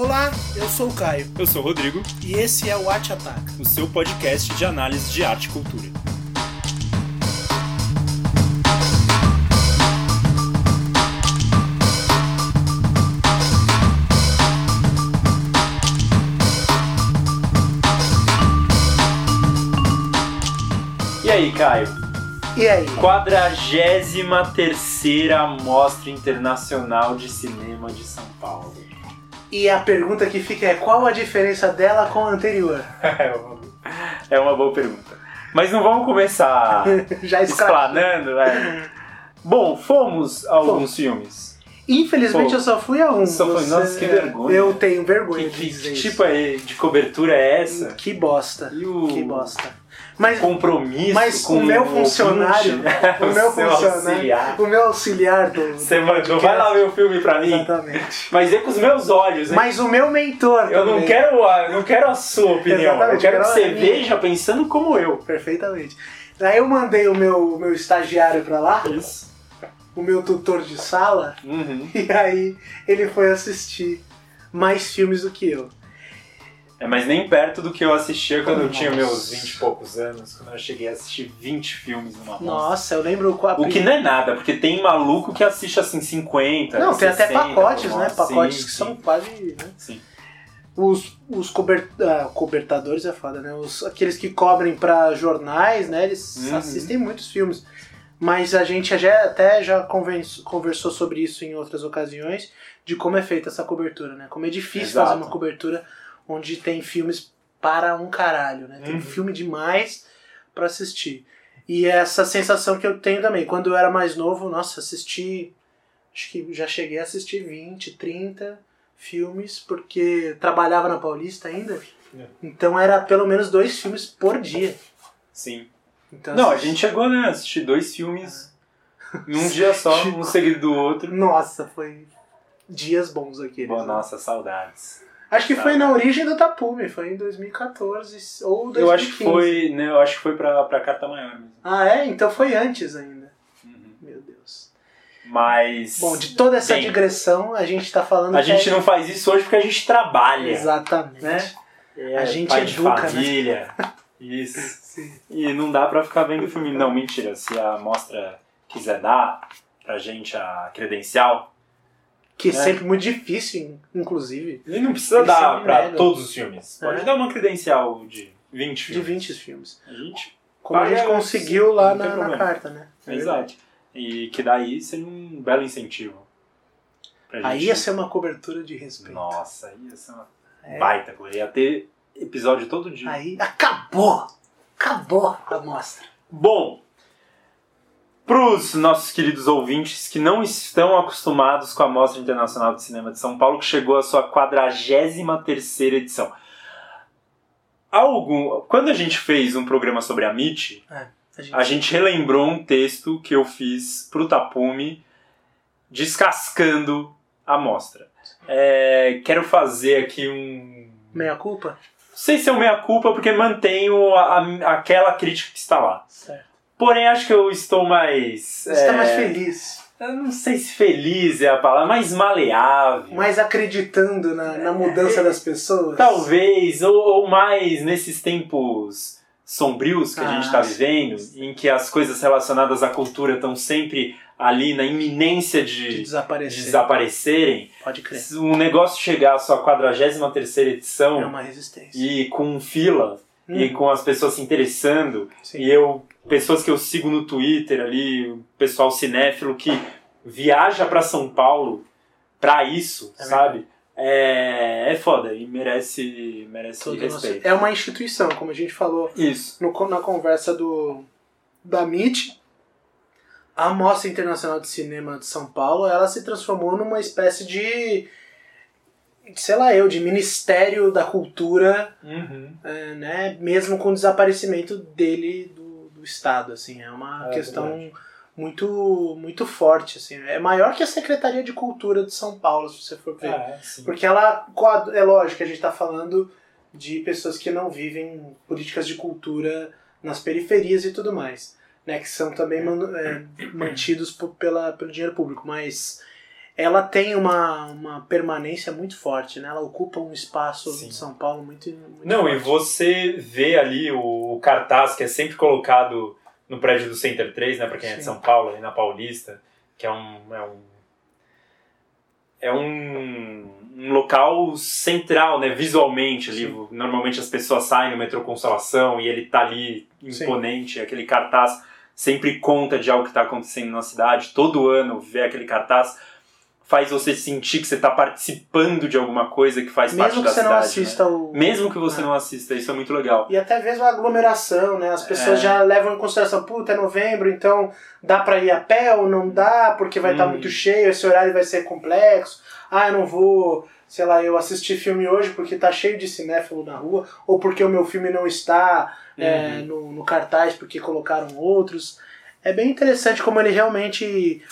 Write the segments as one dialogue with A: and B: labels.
A: Olá, eu sou o Caio
B: Eu sou o Rodrigo,
A: e esse é o Arte Ataca.
B: o seu podcast de análise de arte e cultura. E aí, Caio?
A: E aí?
B: 43 Mostra Internacional de Cinema de São Paulo.
A: E a pergunta que fica é qual a diferença dela com a anterior?
B: É uma, boa pergunta. Mas não vamos começar
A: Já
B: explanando, né? Bom, fomos a alguns
A: Fomos.
B: filmes.
A: Infelizmente
B: Pô,
A: eu só fui a um.
B: só foi- nossa, que vergonha.
A: Eu tenho vergonha
B: Que,
A: de dizer
B: que
A: isso.
B: tipo é- de cobertura é essa?
A: Que bosta.
B: O
A: Que bosta. Mas
B: compromisso
A: Mas
B: com
A: o meu funcionário, o meu
B: seu
A: funcionário,
B: auxiliar.
A: o meu auxiliar do.
B: Você
A: do
B: mandou, vai lá ver o filme pra mim.
A: Exatamente.
B: Mas é com os meus olhos, hein?
A: Mas o meu mentor
B: eu não
A: também.
B: quero, a, não quero a sua opinião.
A: Exatamente,
B: eu quero que você veja pensando como eu.
A: Perfeitamente. Daí eu mandei o meu, o meu estagiário pra lá,
B: Isso.
A: o meu tutor de sala,
B: Uhum.
A: e aí ele foi assistir mais filmes do que eu.
B: É, mas nem perto do que eu assistia quando eu tinha
A: Nossa.
B: meus 20 e poucos anos, quando eu cheguei a assistir 20 filmes numa mostra.
A: Nossa, eu lembro qual
B: O que não é nada, porque tem maluco que assiste assim 50.
A: Não, tem até
B: 60,
A: pacotes, né?
B: nossa,
A: Pacotes
B: sim,
A: que
B: sim,
A: são quase. Né?
B: Sim.
A: Os, os cober- ah, cobertadores é foda, né? Os, aqueles que cobrem pra jornais, né? Eles
B: Uhum.
A: assistem muitos filmes. Mas a gente já, até já conversou sobre isso em outras ocasiões, de como é feita essa cobertura, né? Como é difícil
B: Exato.
A: fazer uma cobertura onde tem filmes para um caralho, né? Tem
B: Uhum.
A: filme demais pra assistir. E é essa sensação que eu tenho também. Quando eu era mais novo, nossa, assisti. Acho que já cheguei a assistir 20, 30 filmes, porque trabalhava na Paulista ainda.
B: É.
A: Então era pelo menos dois filmes por dia.
B: Sim.
A: Então,
B: Não, a
A: assisti-
B: gente chegou né, a assistir dois filmes em um dia só, um seguido do outro.
A: Nossa, foi dias bons aqueles.
B: Bom,
A: né?
B: nossa, saudades.
A: Acho que
B: Tá.
A: foi na origem do Tapume, foi em 2014 ou 2015.
B: Eu acho que foi, né, eu acho que foi pra, pra Carta Maior mesmo.
A: Ah, é? Então foi antes ainda.
B: Uhum.
A: Meu Deus.
B: Mas
A: Bom, de toda essa
B: Bem,
A: digressão, a gente tá falando
B: a gente
A: é...
B: não faz isso hoje porque a gente trabalha.
A: Exatamente.
B: né? É,
A: A gente
B: pai de
A: educa, né?
B: família. Isso.
A: Sim.
B: E não dá pra ficar vendo filme. Não, mentira. Se a mostra quiser dar pra gente a credencial,
A: Que é
B: É.
A: sempre muito difícil, inclusive,
B: ele não precisa dar pra todos os filmes. Pode
A: É.
B: dar uma credencial de 20
A: de
B: filmes.
A: 20 filmes.
B: A gente.
A: Como a gente conseguiu lá na, na carta, né? É
B: Exato. E que daí seria um belo incentivo.
A: Aí ia ser uma cobertura de respeito.
B: Nossa, ia ser uma
A: É.
B: baita coisa. Ia ter episódio todo dia.
A: Aí acabou! Acabou a mostra.
B: Bom, pros nossos queridos ouvintes que não estão acostumados com a Mostra Internacional de Cinema de São Paulo, que chegou à sua 43 edição. Algum, quando a gente fez um programa sobre a MIT,
A: A gente,
B: a gente relembrou um texto que eu fiz pro Tapume descascando a mostra. É, quero fazer aqui um.
A: Meia culpa?
B: Não sei se é o meia-culpa, porque mantenho a- a- aquela crítica que está lá.
A: Certo.
B: Porém, acho que eu estou mais.
A: Você está
B: é,
A: mais feliz,
B: Eu não sei se feliz é a palavra, mais maleável.
A: mais acreditando na, na mudança das pessoas.
B: Talvez, ou, ou mais nesses tempos sombrios que a gente está
A: Ah,
B: vivendo, em que as coisas relacionadas à cultura estão sempre ali na iminência
A: De
B: de,
A: desaparecer.
B: desaparecerem.
A: Pode crer.
B: Se um negócio chegar à sua 43 edição
A: É uma resistência.
B: e com fila e
A: Hum,
B: com as pessoas se interessando
A: sim.
B: e eu pessoas que eu sigo no Twitter ali, o pessoal cinéfilo que viaja pra São Paulo pra isso,
A: É
B: sabe? É, é foda e merece merece
A: Todo nosso-
B: respeito.
A: É uma instituição, como a gente falou
B: Isso.
A: no, na conversa do da MIT. A Mostra Internacional de Cinema de São Paulo, ela se transformou numa espécie de sei lá eu, de Ministério da Cultura
B: Uhum.
A: é, né, mesmo com o desaparecimento dele Estado, assim, é uma
B: É
A: questão
B: verdade.
A: muito muito forte, assim, é maior que a Secretaria de Cultura de São Paulo, se você for ver,
B: É,
A: porque ela, é lógico que a gente está falando de pessoas que não vivem políticas de cultura nas periferias e tudo mais, né, que são também man- é, mantidos pela, pelo dinheiro público, mas ela tem uma, uma permanência muito forte, né? Ela ocupa um espaço
B: Sim.
A: de São Paulo muito, muito
B: Não,
A: forte.
B: e você vê ali o, o cartaz que é sempre colocado no prédio do Center 3, né, pra quem é de
A: Sim.
B: São Paulo, ali na Paulista, que é um. É um, é um, um local central, né, visualmente ali.
A: Sim.
B: Normalmente as pessoas saem no metrô Consolação e ele tá ali
A: Sim.
B: imponente, aquele cartaz sempre conta de algo que está acontecendo na cidade. Todo ano ver aquele cartaz faz você sentir que você está participando de alguma coisa que faz parte
A: Mesmo que
B: da
A: você
B: cidade.
A: não
B: né?
A: assista o.
B: Mesmo que você
A: É.
B: não assista, isso é muito legal.
A: E até mesmo a aglomeração, né? As pessoas
B: É.
A: já levam em consideração, puta, é novembro, então dá pra ir a pé ou não dá, porque vai estar
B: Hum.
A: muito cheio, esse horário vai ser complexo. Ah, eu não vou, sei lá, eu assisti filme hoje porque tá cheio de cinéfilo na rua, ou porque o meu filme não está é,
B: Uhum.
A: no, no cartaz porque colocaram outros. É bem interessante como ele realmente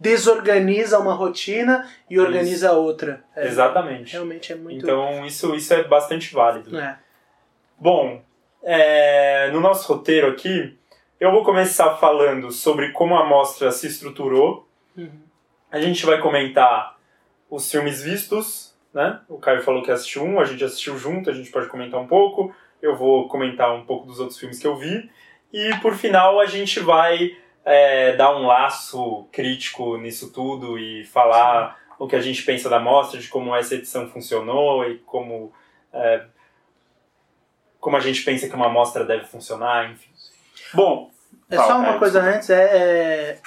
A: desorganiza uma rotina e organiza outra. É,
B: Exatamente.
A: Realmente é muito.
B: Então isso, isso é bastante válido.
A: É.
B: Bom, é, no nosso roteiro aqui, eu vou começar falando sobre como a mostra se estruturou.
A: Uhum.
B: A gente vai comentar os filmes vistos, né? O Caio falou que assistiu um, a gente assistiu junto, a gente pode comentar um pouco. Eu vou comentar um pouco dos outros filmes que eu vi. E por final a gente vai é, dar um laço crítico nisso tudo e falar o que a gente pensa da mostra, de como essa edição funcionou e como, é, como a gente pensa que uma mostra deve funcionar, enfim. Bom,
A: É só uma
B: Caio,
A: coisa antes, é, é,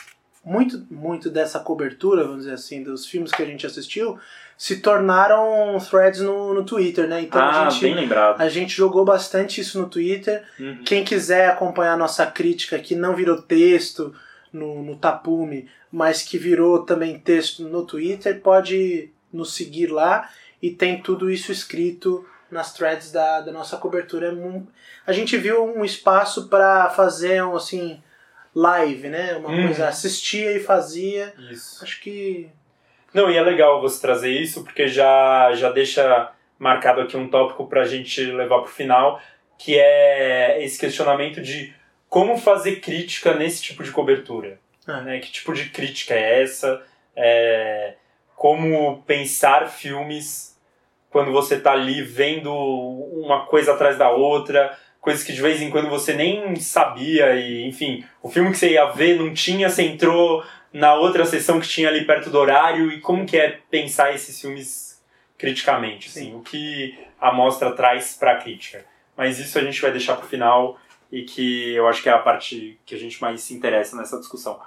A: muito, muito dessa cobertura, vamos dizer assim, dos filmes que a gente assistiu, se tornaram threads no, no Twitter, né? Então
B: ah,
A: a, gente,
B: bem lembrado.
A: a gente jogou bastante isso no Twitter.
B: Uhum.
A: Quem quiser acompanhar a nossa crítica, que não virou texto no, no Tapume, mas que virou também texto no Twitter, pode nos seguir lá e tem tudo isso escrito nas threads da, da nossa cobertura. É A gente viu um espaço para fazer um assim live, né? Uma
B: Uhum.
A: coisa assistia e fazia.
B: Isso.
A: Acho que
B: Não, e é legal você trazer isso, porque já, já deixa marcado aqui um tópico pra gente levar pro final, que é esse questionamento de como fazer crítica nesse tipo de cobertura.
A: É.
B: Né? Que tipo de crítica é essa? É, como pensar filmes quando você tá ali vendo uma coisa atrás da outra, coisas que de vez em quando você nem sabia, e enfim, o filme que você ia ver não tinha, você entrou na outra sessão que tinha ali perto do horário e como que é pensar esses filmes criticamente, assim,
A: Sim.
B: o que a mostra traz para a crítica. Mas isso a gente vai deixar pro final e que eu acho que é a parte que a gente mais se interessa nessa discussão.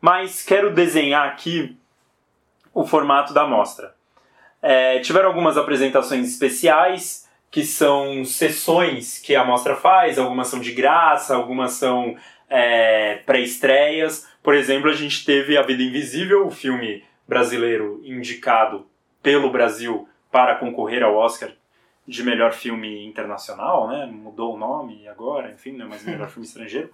B: Mas quero desenhar aqui o formato da mostra. É, tiveram algumas apresentações especiais que são sessões que a mostra faz, algumas são de graça, algumas são é, pré-estreias. Por exemplo, a gente teve A Vida Invisível, o filme brasileiro indicado pelo Brasil para concorrer ao Oscar de melhor filme internacional, né? Mudou o nome agora, enfim, não é mais melhor filme estrangeiro.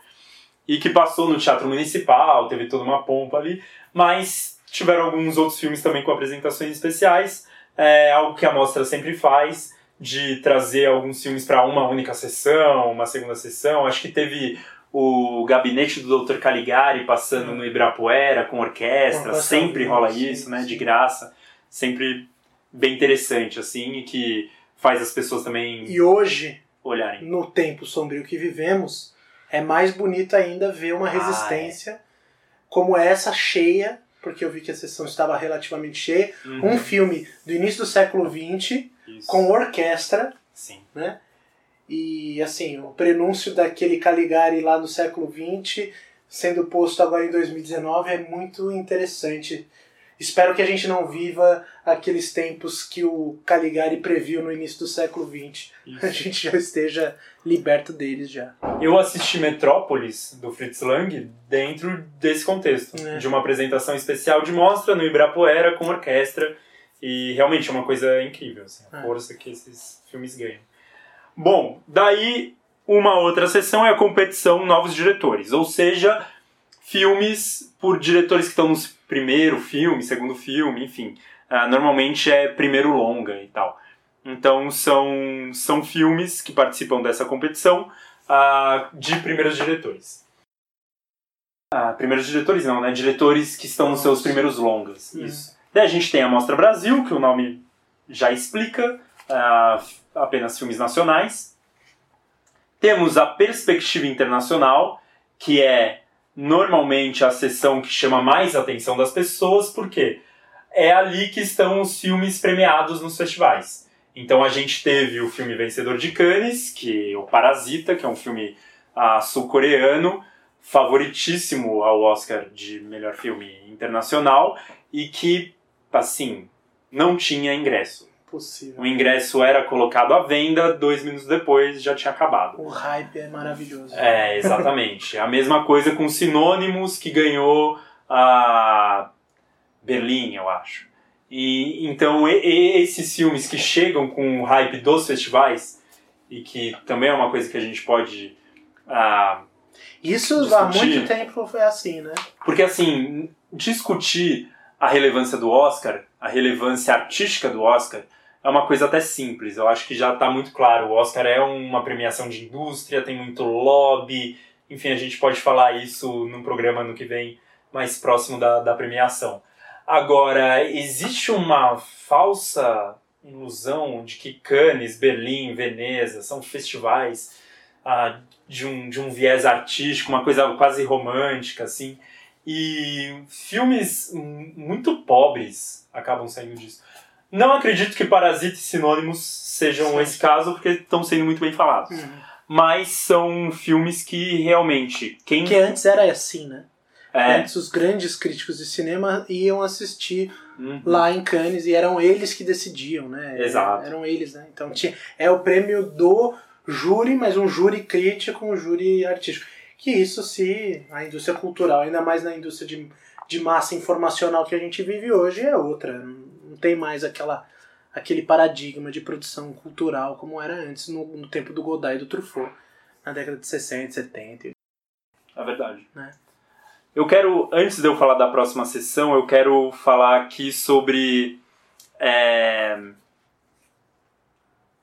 B: E que passou no Teatro Municipal, teve toda uma pompa ali, mas tiveram alguns outros filmes também com apresentações especiais, é algo que a mostra sempre faz, de trazer alguns filmes para uma única sessão, uma segunda sessão. Acho que teve o Gabinete do Dr. Caligari passando no Ibirapuera com orquestra, sempre rola isso, né, de graça, sempre bem interessante assim e que faz as pessoas também
A: e hoje
B: olharem.
A: no tempo sombrio que vivemos, é mais bonito ainda ver uma
B: Ah,
A: resistência como essa cheia, porque eu vi que a sessão estava relativamente cheia.
B: Uhum.
A: Um filme do início do século XX,
B: Isso.
A: com orquestra,
B: Sim.
A: E assim, o prenúncio daquele Caligari lá no século XX, sendo posto agora em 2019, é muito interessante. Espero que a gente não viva aqueles tempos que o Caligari previu no início do século XX. A
B: Isso.
A: gente já esteja liberto deles já.
B: Eu assisti Metrópolis, do Fritz Lang, dentro desse contexto.
A: É.
B: De uma apresentação especial de mostra no Ibirapuera com orquestra. E realmente é uma coisa incrível, assim, a
A: É.
B: força que esses filmes ganham. Bom, daí uma outra sessão é a competição Novos Diretores. Ou seja, filmes por diretores que estão no primeiro filme, segundo filme, enfim. Ah, normalmente é primeiro longa e tal. Então são, são filmes que participam dessa competição ah, de primeiros diretores. Ah, primeiros diretores não, né? Diretores que estão nos seus primeiros longas.
A: Uhum.
B: Isso. Daí a gente tem a Mostra Brasil, que o nome já explica, uh, apenas filmes nacionais. Temos a Perspectiva Internacional, que é normalmente a sessão que chama mais a atenção das pessoas, porque é ali que estão os filmes premiados nos festivais. Então a gente teve o filme vencedor de Cannes, que é o Parasita, que é um filme uh, sul-coreano, favoritíssimo ao Oscar de melhor filme internacional e que, assim, não tinha ingresso.
A: Possível.
B: O ingresso era colocado à venda, dois minutos depois já tinha acabado.
A: O hype é maravilhoso.
B: É, exatamente. a mesma coisa com Sinônimos, que ganhou a Berlim, eu acho. E então e, e esses filmes que chegam com o hype dos festivais e que também é uma coisa que a gente pode ah,
A: isso
B: discutir.
A: há muito tempo foi assim, né?
B: Porque, assim, discutir a relevância do Oscar, a relevância artística do Oscar, é uma coisa até simples. Eu acho que já está muito claro. O Oscar é uma premiação de indústria, tem muito lobby. Enfim, a gente pode falar isso num programa no que vem mais próximo da, da premiação. Agora, existe uma falsa ilusão de que Cannes, Berlim, Veneza são festivais ah, de, um, de um viés artístico, uma coisa quase romântica, assim. E filmes muito pobres acabam saindo disso. Não acredito que Parasita e Sinônimos sejam Sim. esse caso, porque estão sendo muito bem falados. Uhum. Mas são filmes que realmente. Quem...
A: Que antes era assim, né? É. Antes os grandes críticos de cinema iam assistir uhum. lá em Cannes e eram eles que decidiam, né?
B: Exato.
A: Eram eles, né? Então tinha, é o prêmio do júri, mas um júri crítico, um júri artístico. Que isso se a indústria cultural, ainda mais na indústria de, de massa informacional que a gente vive hoje, é outra. Não tem mais aquela aquele paradigma de produção cultural como era antes no, no tempo do Godard e do Truffaut, na década de 60, 70.
B: É verdade.
A: Né?
B: Eu quero, antes de eu falar da próxima sessão, eu quero falar aqui sobre é,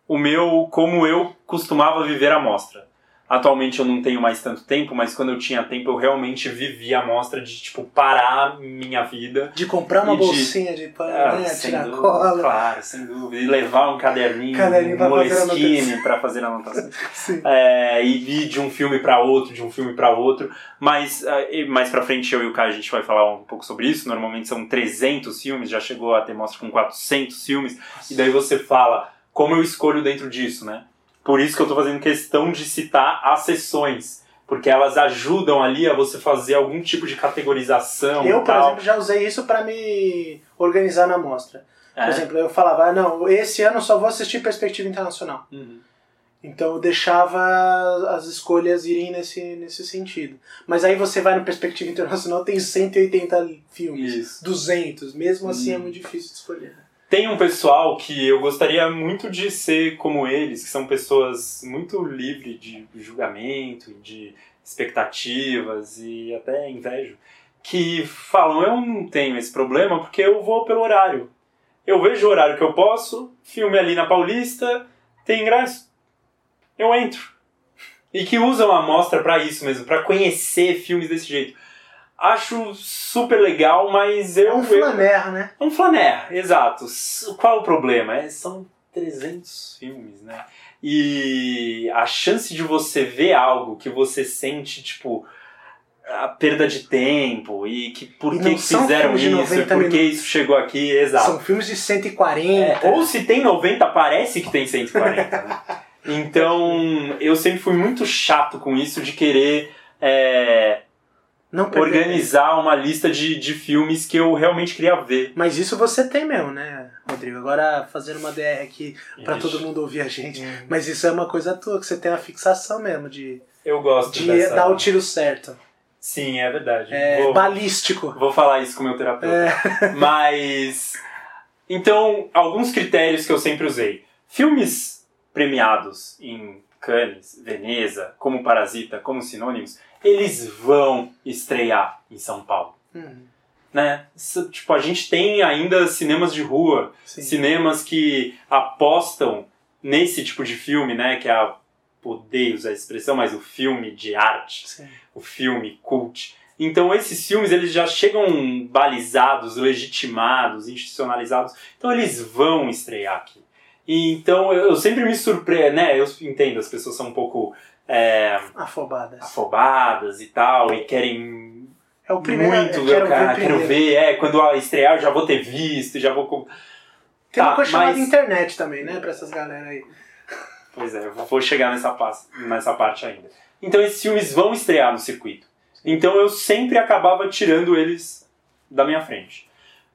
B: o meu, como eu costumava viver a mostra. Atualmente eu não tenho mais tanto tempo, mas quando eu tinha tempo eu realmente vivia a mostra de tipo parar minha vida.
A: De comprar uma bolsinha de, de pano, ah, né? Tirar dúvida, cola.
B: Claro, sem dúvida. E levar um caderninho, caderninho um Moleskine para fazer anotação. é, e de um filme para outro, de um filme para outro. Mas uh, mais para frente eu e o Caio a gente vai falar um pouco sobre isso. Normalmente são 300 filmes, já chegou a ter mostra com 400 filmes. Nossa. E daí você fala como eu escolho dentro disso, né? Por isso que eu estou fazendo questão de citar as sessões. Porque elas ajudam ali a você fazer algum tipo de categorização.
A: Eu, por exemplo, já usei isso para me organizar na mostra. É. Por exemplo, eu falava, ah, não, esse ano só vou assistir Perspectiva Internacional.
B: Uhum.
A: Então eu deixava as escolhas irem nesse, nesse sentido. Mas aí você vai no Perspectiva Internacional, tem 180 filmes,
B: Isso.
A: 200. Mesmo assim é muito difícil de escolher.
B: Tem um pessoal que eu gostaria muito de ser como eles, que são pessoas muito livres de julgamento, de expectativas e até invejo, que falam: eu não tenho esse problema porque eu vou pelo horário. Eu vejo o horário que eu posso, filme ali na Paulista, tem ingresso. Eu entro. E que usam a mostra para isso mesmo, para conhecer filmes desse jeito acho super legal, mas eu. É
A: um flaner, né?
B: É um flaner, exato. Qual é o problema? É, são 300 filmes, né? E a chance de você ver algo que você sente, tipo, a perda de tempo e que por e que fizeram isso, e por que isso chegou aqui, exato.
A: São filmes de 140.
B: É, ou se tem 90, parece que tem 140. né? Então, eu sempre fui muito chato com isso de querer. É,
A: não
B: organizar uma lista de, de filmes que eu realmente queria ver.
A: Mas isso você tem mesmo, né, Rodrigo? Agora fazendo uma DR aqui para todo mundo ouvir a gente. Hum. Mas isso é uma coisa tua, que você tem uma fixação mesmo de.
B: Eu gosto
A: de dessa... dar o tiro certo.
B: Sim, é verdade.
A: É vou, balístico.
B: Vou falar isso com o meu terapeuta. É. Mas. Então, alguns critérios que eu sempre usei. Filmes premiados em Cannes, Veneza, como Parasita, como sinônimos, eles vão estrear em São Paulo.
A: Uhum.
B: Né? Tipo, a gente tem ainda cinemas de rua,
A: Sim.
B: cinemas que apostam nesse tipo de filme, né? Que é a, odeio usar a expressão, mas o filme de arte,
A: Sim.
B: o filme cult. Então esses filmes eles já chegam balizados, legitimados, institucionalizados. Então eles vão estrear aqui. E, então eu, eu sempre me surpreendo, né? Eu entendo, as pessoas são um pouco é,
A: Afobadas.
B: afobadas e tal, e querem
A: É o primeiro.
B: muito ver, o cara,
A: ver
B: quero ver, é, quando estrear eu já vou ter visto, já vou.
A: Tem uma
B: Tá,
A: coisa chamada
B: mas-
A: internet também, né? Pra essas galera aí.
B: Pois é, eu vou chegar nessa, nessa parte ainda. Então esses filmes vão estrear no circuito. Então eu sempre acabava tirando eles da minha frente.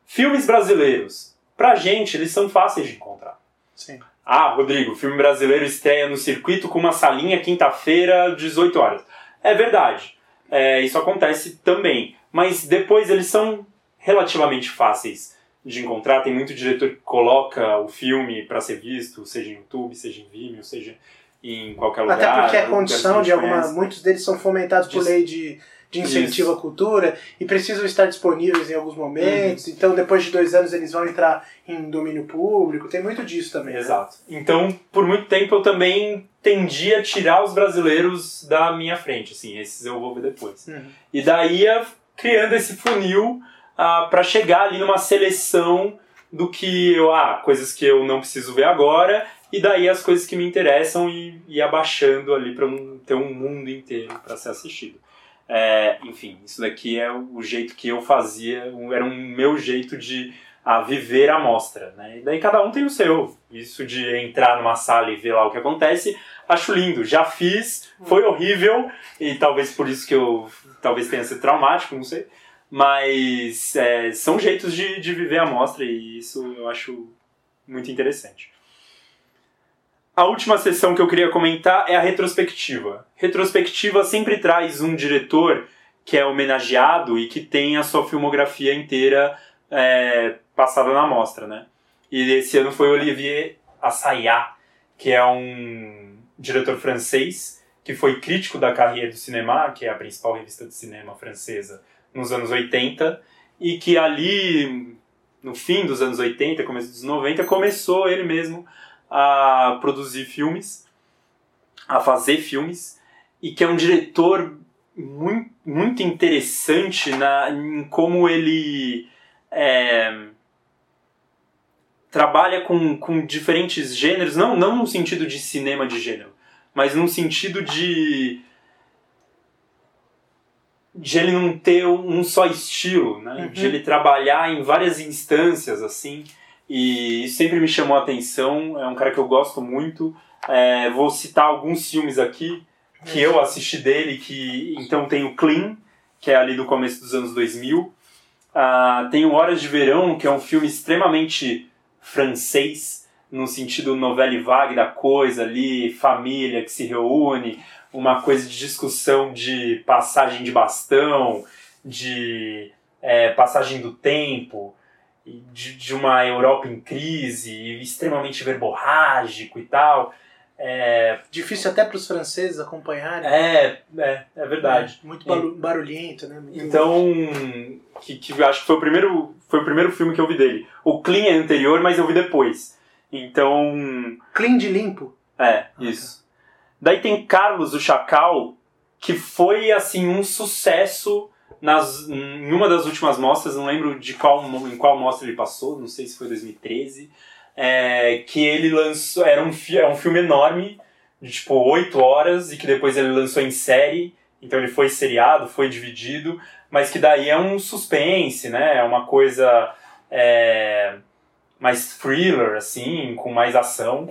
B: Filmes brasileiros. Pra gente, eles são fáceis de encontrar.
A: Sim.
B: Ah, Rodrigo, filme brasileiro estreia no circuito com uma salinha quinta-feira, 18 horas. É verdade. É, isso acontece também. Mas depois eles são relativamente fáceis de encontrar. Tem muito diretor que coloca o filme para ser visto, seja em YouTube, seja em Vimeo, seja em qualquer lugar.
A: Até porque
B: que
A: condição
B: a
A: de alguma.
B: conhece.
A: Muitos deles são fomentados por lei de, de incentivo à cultura e precisam estar disponíveis em alguns momentos. Então, depois de dois anos, eles vão entrar em domínio público. Tem muito disso também. né?
B: Exato. Então, por muito tempo eu também tendi a tirar os brasileiros da minha frente, assim, esses eu vou ver depois.
A: Uhum.
B: E daí ia criando esse funil ah, para chegar ali numa seleção do que eu, ah, coisas que eu não preciso ver agora, e daí as coisas que me interessam e ir abaixando ali para ter um mundo inteiro para ser assistido. É, enfim, isso daqui é o jeito que eu fazia, era um meu jeito de a viver a mostra, né? E daí cada um tem o seu. Isso de entrar numa sala e ver lá o que acontece, acho lindo. Já fiz, foi horrível e talvez por isso que eu talvez tenha sido traumático, não sei. Mas é, são jeitos de, de viver a mostra e isso eu acho muito interessante. A última sessão que eu queria comentar é a retrospectiva. Retrospectiva sempre traz um diretor que é homenageado e que tem a sua filmografia inteira é, passada na mostra, né? E esse ano foi Olivier Assayas, que é um diretor francês que foi crítico da Carrière do Cinéma, que é a principal revista de cinema francesa nos anos 80, e que ali, no fim dos anos 80, começo dos 90, começou ele mesmo a produzir filmes, a fazer filmes, e que é um diretor muito, muito interessante na, em como ele é, trabalha com, com diferentes gêneros, não, não no sentido de cinema de gênero, mas num sentido de de ele não ter um só estilo, né?
A: Uhum.
B: De ele trabalhar em várias instâncias, assim. E sempre me chamou a atenção. É um cara que eu gosto muito. É, vou citar alguns filmes aqui que eu assisti dele, que então tem o Clean, que é ali do começo dos anos 2000. Ah, tem o Horas de Verão, que é um filme extremamente francês, no sentido novela vague da coisa ali, família que se reúne, uma coisa de discussão de passagem de bastão, de é, passagem do tempo, de, de uma Europa em crise, extremamente verborrágico e tal. É,
A: Difícil até para os franceses acompanharem.
B: é, é, é verdade.
A: Muito barulho- barulhento, né? Muito-
B: Então, que, que eu acho que foi o primeiro foi o primeiro filme que eu vi dele. O Clean é anterior, mas eu vi depois. Então,
A: Clean de limpo.
B: é, isso. Daí tem Carlos o Chacal, que foi assim um sucesso nas, em uma das últimas mostras, não lembro de qual em qual mostra ele passou, não sei se foi 2013, é, que ele lançou, era um, é um filme enorme, de tipo 8 horas, e que depois ele lançou em série, então ele foi seriado, foi dividido, mas que daí é um suspense, né? É uma coisa é, mais thriller, assim, com mais ação.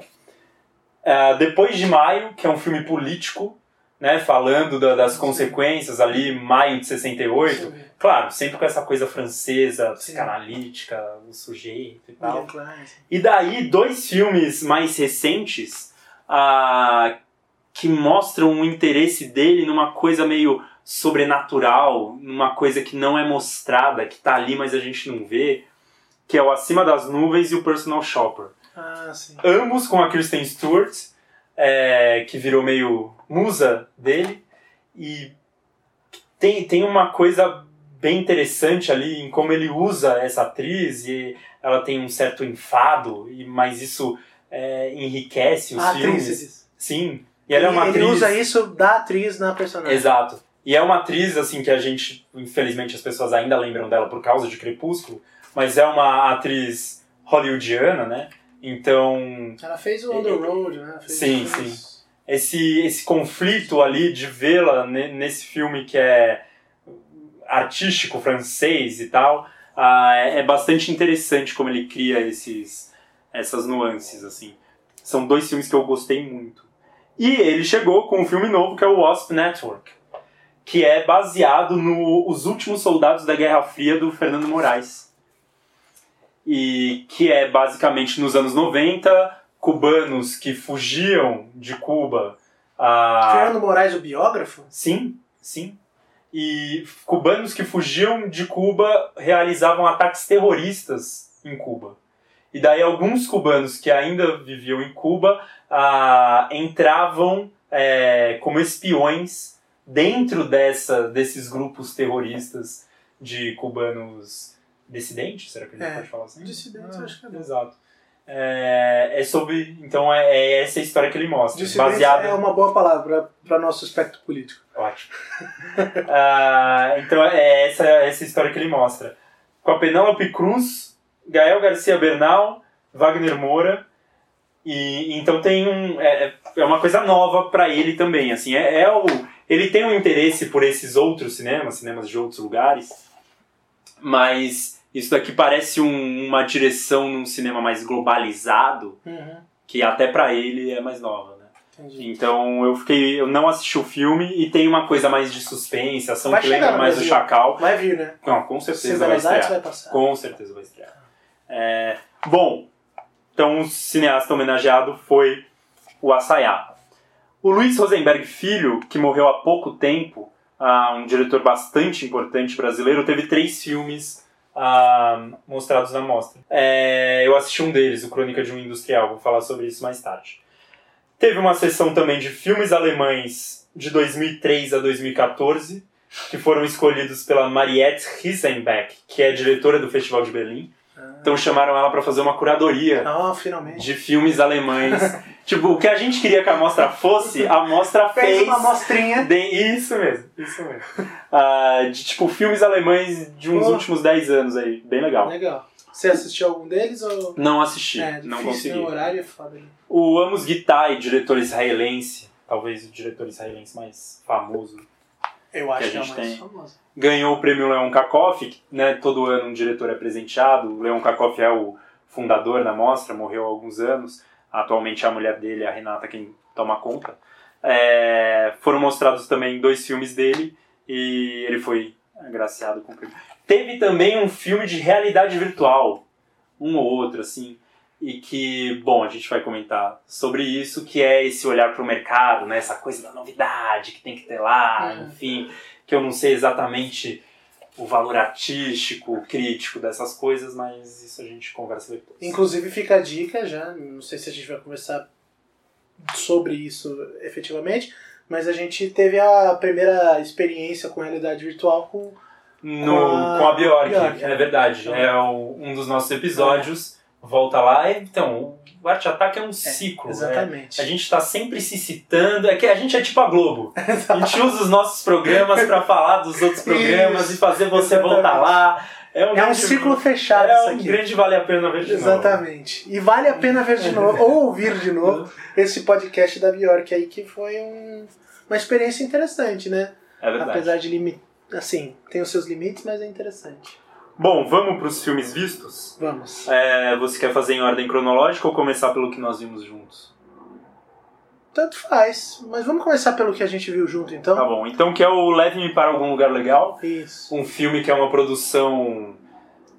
B: Ah, Depois de Maio, que é um filme político, né? Falando da- das consequências ali, maio de 68. Claro, sempre com essa coisa francesa, psicanalítica, o sujeito e tal. E daí, dois filmes mais recentes ah, que mostram o interesse dele numa coisa meio sobrenatural, numa coisa que não é mostrada, que tá ali, mas a gente não vê, que é o Acima das Nuvens e o Personal Shopper.
A: Ah, sim.
B: Ambos com a Kristen Stewart, é, que virou meio musa dele, e tem, tem uma coisa bem interessante ali em como ele usa essa atriz, e ela tem um certo enfado, e mas isso é, enriquece os
A: A
B: filmes. Sim, e ela é uma
A: ele
B: atriz...
A: usa isso da atriz na personagem.
B: Exato. E é uma atriz, assim, que a gente, infelizmente, as pessoas ainda lembram dela por causa de Crepúsculo, mas é uma atriz hollywoodiana, né? Então,
A: Ela fez o On the Road, né? Fez
B: Sim,
A: filmes-
B: esse, esse conflito ali de vê-la ne- nesse filme que é artístico, francês e tal, ah, é é bastante interessante como ele cria esses, essas nuances, assim. São dois filmes que eu gostei muito. E ele chegou com um filme novo que é o Wasp Network, que é baseado no Os Últimos Soldados da Guerra Fria do Fernando Moraes. E que é basicamente nos anos 90, cubanos que fugiam de Cuba. a
A: Fernando Moraes, o biógrafo?
B: Sim, sim. E cubanos que fugiam de Cuba realizavam ataques terroristas em Cuba. E daí alguns cubanos que ainda viviam em Cuba ah, entravam é, como espiões dentro dessa, desses grupos terroristas de cubanos dissidentes, será que a gente
A: É,
B: pode falar assim?
A: dissidentes,
B: Ah,
A: acho que é.
B: Exato. É, é sobre. Então é, é essa história que ele mostra.
A: Dissidente
B: baseada
A: é uma boa palavra para nosso aspecto político.
B: Ótimo. Ah, então é essa, essa história que ele mostra. Com a Penélope Cruz, Gael Garcia Bernal, Wagner Moura. E então tem um. É, é uma coisa nova para ele também. Assim, é, é o, ele tem um interesse por esses outros cinemas, cinemas de outros lugares, mas isso daqui parece um- uma direção num cinema mais globalizado,
A: Uhum,
B: que até para ele é mais nova, né?
A: entendi.
B: Então eu fiquei. Eu não assisti o filme e tem uma coisa mais de suspense, ação
A: Vai
B: que lembra mais do. Chacal.
A: Vai vir, né?
B: Não, com certeza vai estrear.
A: vai passar.
B: Com certeza vai estrear. É, bom, então o cineasta homenageado foi o Assayá. O Luiz Rosenberg Filho, que morreu há pouco tempo, ah, um diretor bastante importante brasileiro, teve três filmes mostrados na mostra. É, eu assisti um deles, o Crônica de um Industrial, vou falar sobre isso mais tarde. Teve uma sessão também de filmes alemães de 2003 a 2014, que foram escolhidos pela Mariette Riesenbeck, que é diretora do Festival de Berlim. Então chamaram ela para fazer uma curadoria
A: finalmente.
B: de filmes alemães. tipo, o que a gente queria que a mostra fosse, a mostra
A: Fez
B: fez.
A: uma amostrinha.
B: de- Isso mesmo, isso mesmo. Ah, de tipo filmes alemães de uns
A: Pô.
B: últimos 10 anos aí, bem legal.
A: Legal. Você assistiu algum deles ou.
B: Não assisti,
A: É,
B: não consegui.
A: né? O horário é foda. né?
B: O Amos Guitai, diretor israelense, talvez o diretor israelense mais famoso,
A: Eu acho
B: Que a
A: que, é
B: gente
A: mais
B: tem.
A: famoso.
B: ganhou o prêmio Leon Kakoff, né, todo ano um diretor é presenteado. O Leon Kakoff é o fundador da mostra, morreu há alguns anos. Atualmente é a mulher dele, a Renata, quem toma conta. É, foram mostrados também dois filmes dele e ele foi agraciado com o prêmio. Teve também um filme de realidade virtual, um ou outro, assim, e que, bom, a gente vai comentar sobre isso, que é esse olhar para o mercado, né, essa coisa da novidade que tem que ter lá,
A: Uhum.
B: enfim, que eu não sei exatamente o valor artístico, crítico dessas coisas, mas isso a gente conversa depois.
A: Inclusive fica a dica já, não sei se a gente vai conversar sobre isso efetivamente, mas a gente teve a primeira experiência com realidade virtual com.
B: No,
A: Com a-
B: com a Bjork,
A: Bjork,
B: é verdade. É o- um dos nossos episódios. Volta lá. e, Então, o Arte Ataque é um ciclo. né?
A: Exatamente.
B: A gente está sempre se citando. É que a gente é tipo a Globo. A gente usa os nossos programas para falar dos outros programas
A: Isso,
B: e fazer você
A: exatamente.
B: voltar lá. É um,
A: É um ciclo fechado
B: É um grande vale a pena ver de novo.
A: Exatamente. E vale a pena ver de novo, ou ouvir de novo, esse podcast da Bjork aí, que foi um- uma experiência interessante, né?
B: É verdade.
A: Apesar de limite. Assim, tem os seus limites, mas é interessante.
B: Bom, vamos para os filmes vistos?
A: Vamos.
B: É, você quer fazer em ordem cronológica ou começar pelo que nós vimos juntos?
A: Tanto faz. Mas vamos começar pelo que a gente viu junto, então?
B: Tá bom. Então, que é o Leve-me para algum lugar legal.
A: Isso.
B: Um filme que é uma produção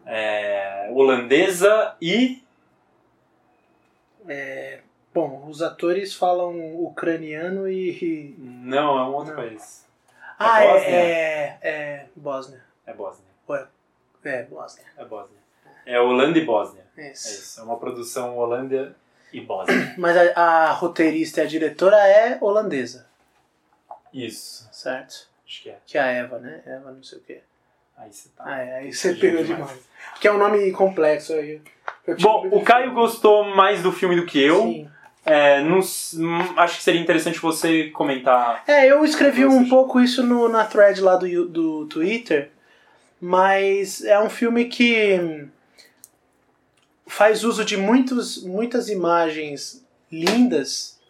B: é, holandesa e.
A: Bom, os atores falam ucraniano e.
B: Não, é um outro
A: Não.
B: país.
A: Ah,
B: Bósnia?
A: é, é. É. Bósnia.
B: É Bósnia.
A: É, Bósnia.
B: É Bósnia. É Holanda e Bósnia. É
A: Isso.
B: isso. É uma produção Holanda e Bósnia.
A: Mas a, a roteirista e a diretora é holandesa,
B: Isso.
A: certo?
B: Acho que é.
A: Que é a Eva, né? Eva não sei o quê.
B: Aí você tá.
A: Ah, é, aí você pegou
B: demais.
A: demais. Porque é um nome complexo aí.
B: Bom, o Caio gostou mais do filme do que eu.
A: Sim.
B: É, não s- hum, acho que seria interessante você comentar.
A: É, eu escrevi um pouco isso no, na thread lá do, do Twitter, mas é um filme que faz uso de muitos, muitas imagens lindas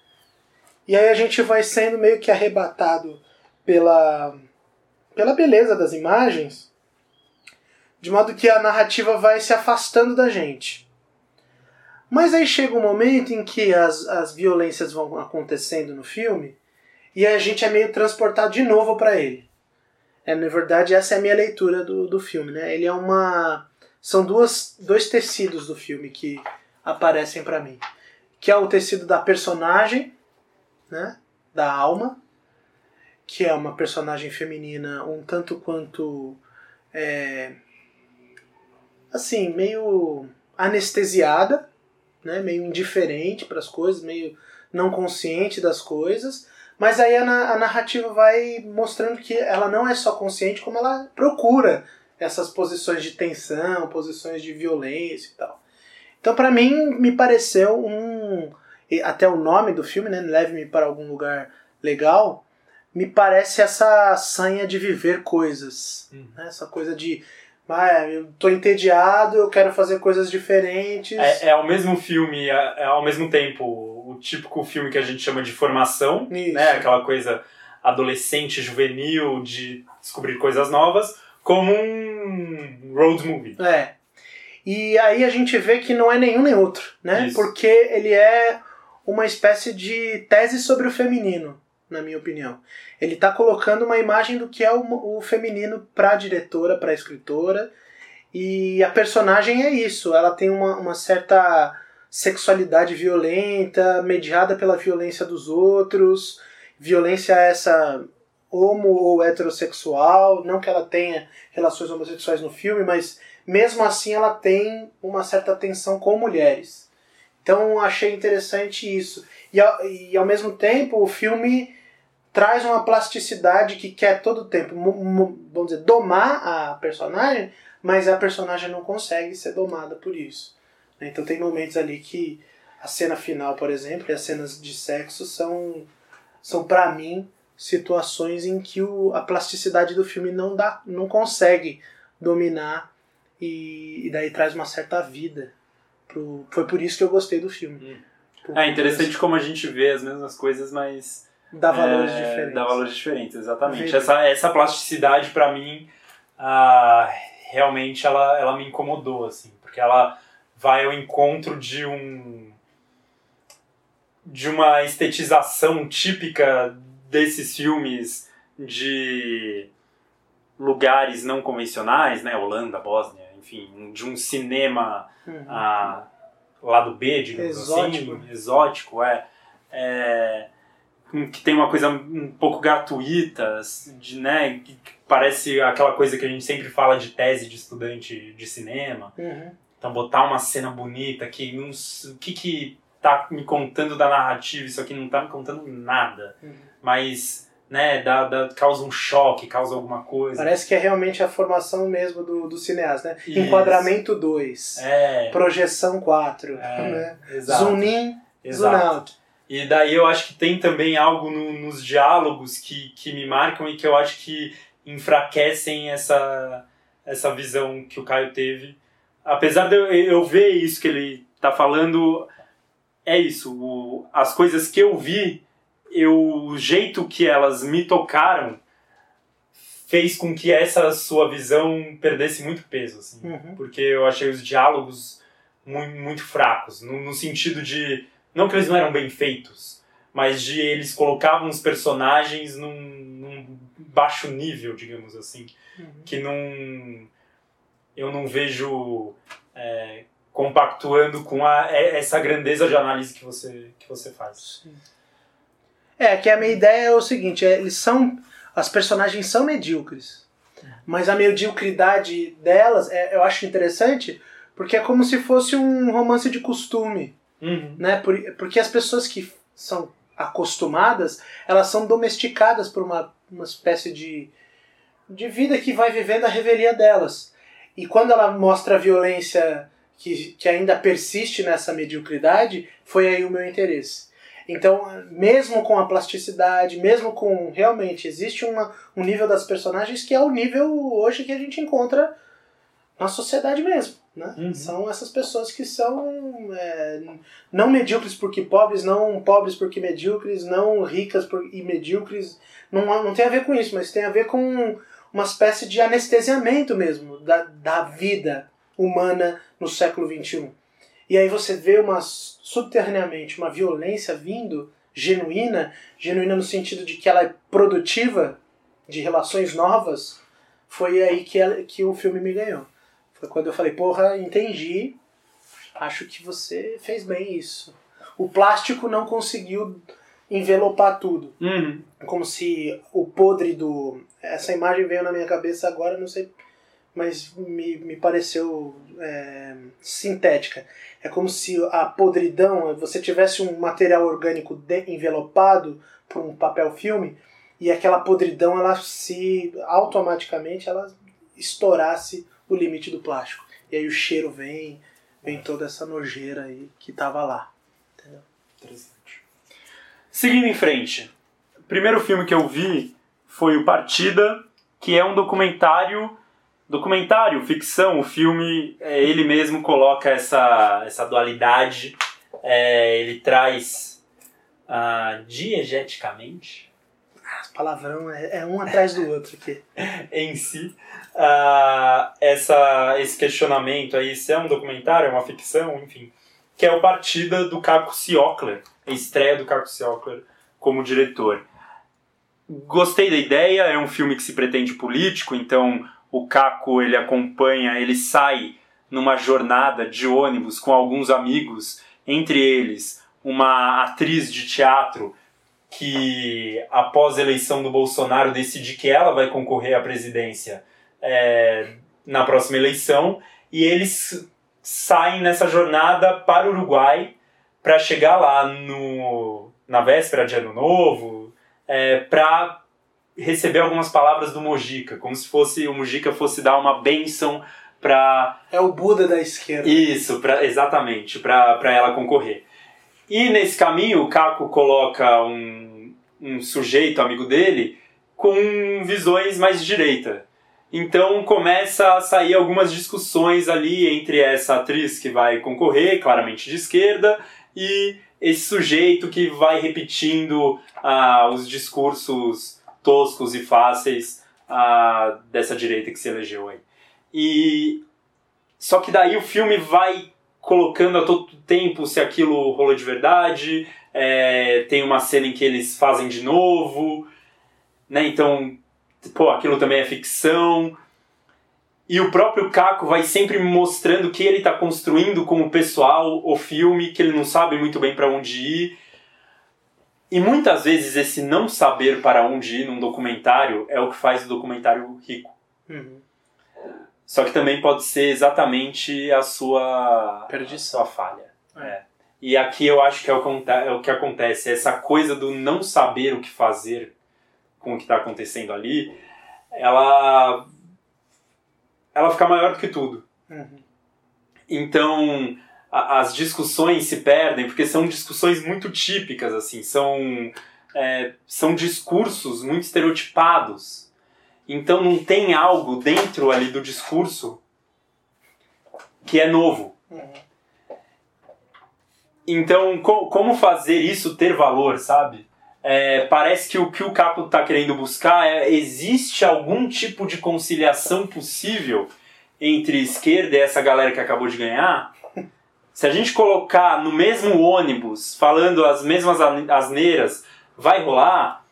A: e aí a gente vai sendo meio que arrebatado pela, pela beleza das imagens, de modo que a narrativa vai se afastando da gente. Mas aí chega um momento em que as, as violências vão acontecendo no filme e a gente é meio transportado de novo para ele. É, na verdade, essa é a minha leitura do, do filme. Né? Ele é uma. São duas, dois tecidos do filme que aparecem para mim. Que é o tecido da personagem, né? da alma, que é uma personagem feminina um tanto quanto. é, assim, meio anestesiada, né? meio indiferente para as coisas, meio não consciente das coisas. Mas aí a, na- a narrativa vai mostrando que ela não é só consciente, como ela procura essas posições de tensão, posições de violência e tal. Então, pra mim, me pareceu um. Até o nome do filme, né? Leve-me para algum lugar legal. Me parece essa sanha de viver coisas.
B: Uhum.
A: né, Essa coisa de. Ah, eu tô entediado, eu quero fazer coisas diferentes.
B: É, é ao mesmo filme, é, é ao mesmo tempo o típico filme que a gente chama de formação,
A: Isso.
B: né? Aquela coisa adolescente, juvenil, de descobrir coisas novas, como um road movie.
A: É. E aí a gente vê que não é nenhum nem outro, né?
B: Isso.
A: Porque ele é uma espécie de tese sobre o feminino, na minha opinião. Ele está colocando uma imagem do que é o, o feminino para diretora, para escritora. E a personagem é isso. Ela tem uma, uma certa sexualidade violenta, mediada pela violência dos outros. Violência essa homo ou heterossexual. Não que ela tenha relações homossexuais no filme, mas mesmo assim ela tem uma certa tensão com mulheres. Então achei interessante isso. E ao, e ao mesmo tempo o filme traz uma plasticidade que quer todo o tempo, mo- mo- vamos dizer, domar a personagem, mas a personagem não consegue ser domada por isso. Então tem momentos ali que a cena final, por exemplo, e as cenas de sexo são, são para mim situações em que o, a plasticidade do filme não dá, não consegue dominar e, e daí traz uma certa vida. Pro, foi por isso que eu gostei do filme. Por
B: É interessante como a gente vê as mesmas coisas, mas
A: Dá valores
B: é,
A: diferentes.
B: Dá valores diferentes, exatamente.
A: Verdade.
B: Essa, essa plasticidade, pra mim, ah, realmente ela, ela me incomodou, assim, porque ela vai ao encontro de um de uma estetização típica desses filmes de lugares não convencionais, né, Holanda, Bósnia, enfim, de um cinema
A: Uhum.
B: a lado B, digamos
A: Exótico.
B: assim, exótico, é, é, que tem uma coisa um pouco gratuita, de, né, que parece aquela coisa que a gente sempre fala de tese de estudante de cinema.
A: Uhum.
B: Então botar uma cena bonita que não, o que que tá me contando da narrativa, isso aqui não tá me contando nada,
A: Uhum.
B: mas né, dá, dá, causa um choque, causa alguma coisa.
A: Parece que é realmente a formação mesmo do, do cineasta, né?
B: Isso.
A: Enquadramento 2,
B: É,
A: projeção 4,
B: É,
A: né?
B: exato.
A: Zoom in, zoom
B: exato.
A: out.
B: E daí eu acho que tem também algo no- nos diálogos que, que me marcam e que eu acho que enfraquecem essa, essa visão que o Caio teve. Apesar de eu, eu ver isso que ele tá falando, é isso. o- as coisas que eu vi, eu, o jeito que elas me tocaram fez com que essa sua visão perdesse muito peso. Assim
A: Uhum.
B: porque eu achei os diálogos muito, muito fracos, no, no sentido de, não que eles não eram bem feitos, mas de eles colocavam os personagens num, num baixo nível, digamos assim,
A: Uhum.
B: que não, eu não vejo é, compactuando com a, é- essa grandeza de análise que você, que você faz.
A: É, que a minha ideia é o seguinte, é, eles são. As personagens são medíocres. Mas a mediocridade delas, é, eu acho interessante, porque é como se fosse um romance de costume.
B: Uhum.
A: né? Por- porque as pessoas que são acostumadas, elas são domesticadas por uma, uma espécie de, de vida que vai vivendo a revelia delas. E quando ela mostra a violência que, que ainda persiste nessa mediocridade, foi aí o meu interesse. Então, mesmo com a plasticidade, mesmo com. Realmente, existe uma, um nível das personagens que é o nível hoje que a gente encontra na sociedade mesmo. Né?
B: Uhum.
A: São essas pessoas que são é, não medíocres porque pobres, não pobres porque medíocres, não ricas por, e medíocres. Não, não tem a ver com isso, mas tem a ver com uma espécie de anestesiamento mesmo da, da vida humana no século XXI. E aí você vê uma, subterraneamente uma violência vindo, genuína, genuína no sentido de que ela é produtiva de relações novas, foi aí que, ela, que o filme me ganhou. Foi quando eu falei, porra, entendi, acho que você fez bem isso. O plástico não conseguiu envelopar tudo.
B: Uhum.
A: Como se o podre do. Essa imagem veio na minha cabeça agora, não sei mas me, me pareceu é, sintética. É como se a podridão, você tivesse um material orgânico de, envelopado por um papel filme e aquela podridão ela se automaticamente ela estourasse o limite do plástico. E aí o cheiro vem, vem toda essa nojeira aí que tava lá. Entendeu?
B: Interessante. Seguindo em frente, o primeiro filme que eu vi foi o Partida, que é um documentário documentário, ficção, o filme, é, ele mesmo coloca essa, essa dualidade, é, ele traz uh, diegeticamente.
A: Ah, palavrão é, é, um atrás do outro aqui.
B: em si, uh, essa, esse questionamento aí, se é um documentário, é uma ficção, enfim, que é o Partida do Caco Ciocler, a estreia do Caco Ciocler como diretor. Gostei da ideia, é um filme que se pretende político, então o Caco ele acompanha, ele sai numa jornada de ônibus com alguns amigos, entre eles uma atriz de teatro que após a eleição do Bolsonaro decide que ela vai concorrer à presidência é, na próxima eleição e eles saem nessa jornada para o Uruguai para chegar lá no, na véspera de Ano Novo é, para receber algumas palavras do Mojica, como se fosse o Mojica fosse dar uma benção para
A: é o Buda da esquerda.
B: Isso, pra, exatamente, para ela concorrer. E nesse caminho o Caco coloca um, um sujeito amigo dele com visões mais de direita. Então começa a sair algumas discussões ali entre essa atriz que vai concorrer, claramente de esquerda, e esse sujeito que vai repetindo ah, os discursos toscos e fáceis ah, dessa direita que se elegeu aí. E só que daí o filme vai colocando a todo tempo se aquilo rolou de verdade. É, tem uma cena em que eles fazem de novo, né? Então, pô, aquilo também é ficção. E o próprio Caco vai sempre mostrando que ele está construindo com o pessoal o filme, que ele não sabe muito bem para onde ir. E muitas vezes esse não saber para onde ir num documentário é o que faz o documentário rico.
A: Uhum.
B: Só que também pode ser exatamente a sua,
A: Perdição.
B: a sua falha. É. E aqui eu acho que é o, é o que acontece. Essa coisa do não saber o que fazer com o que está acontecendo ali, ela, ela fica maior do que tudo.
A: Uhum.
B: Então, as discussões se perdem, porque são discussões muito típicas, assim, são, é, são discursos muito estereotipados. Então não tem algo dentro ali do discurso que é novo. Então, co como fazer isso ter valor, sabe? É, parece que o que o Capo está querendo buscar é existe algum tipo de conciliação possível entre esquerda e essa galera que acabou de ganhar se a gente colocar no mesmo ônibus, falando as mesmas asneiras, vai rolar.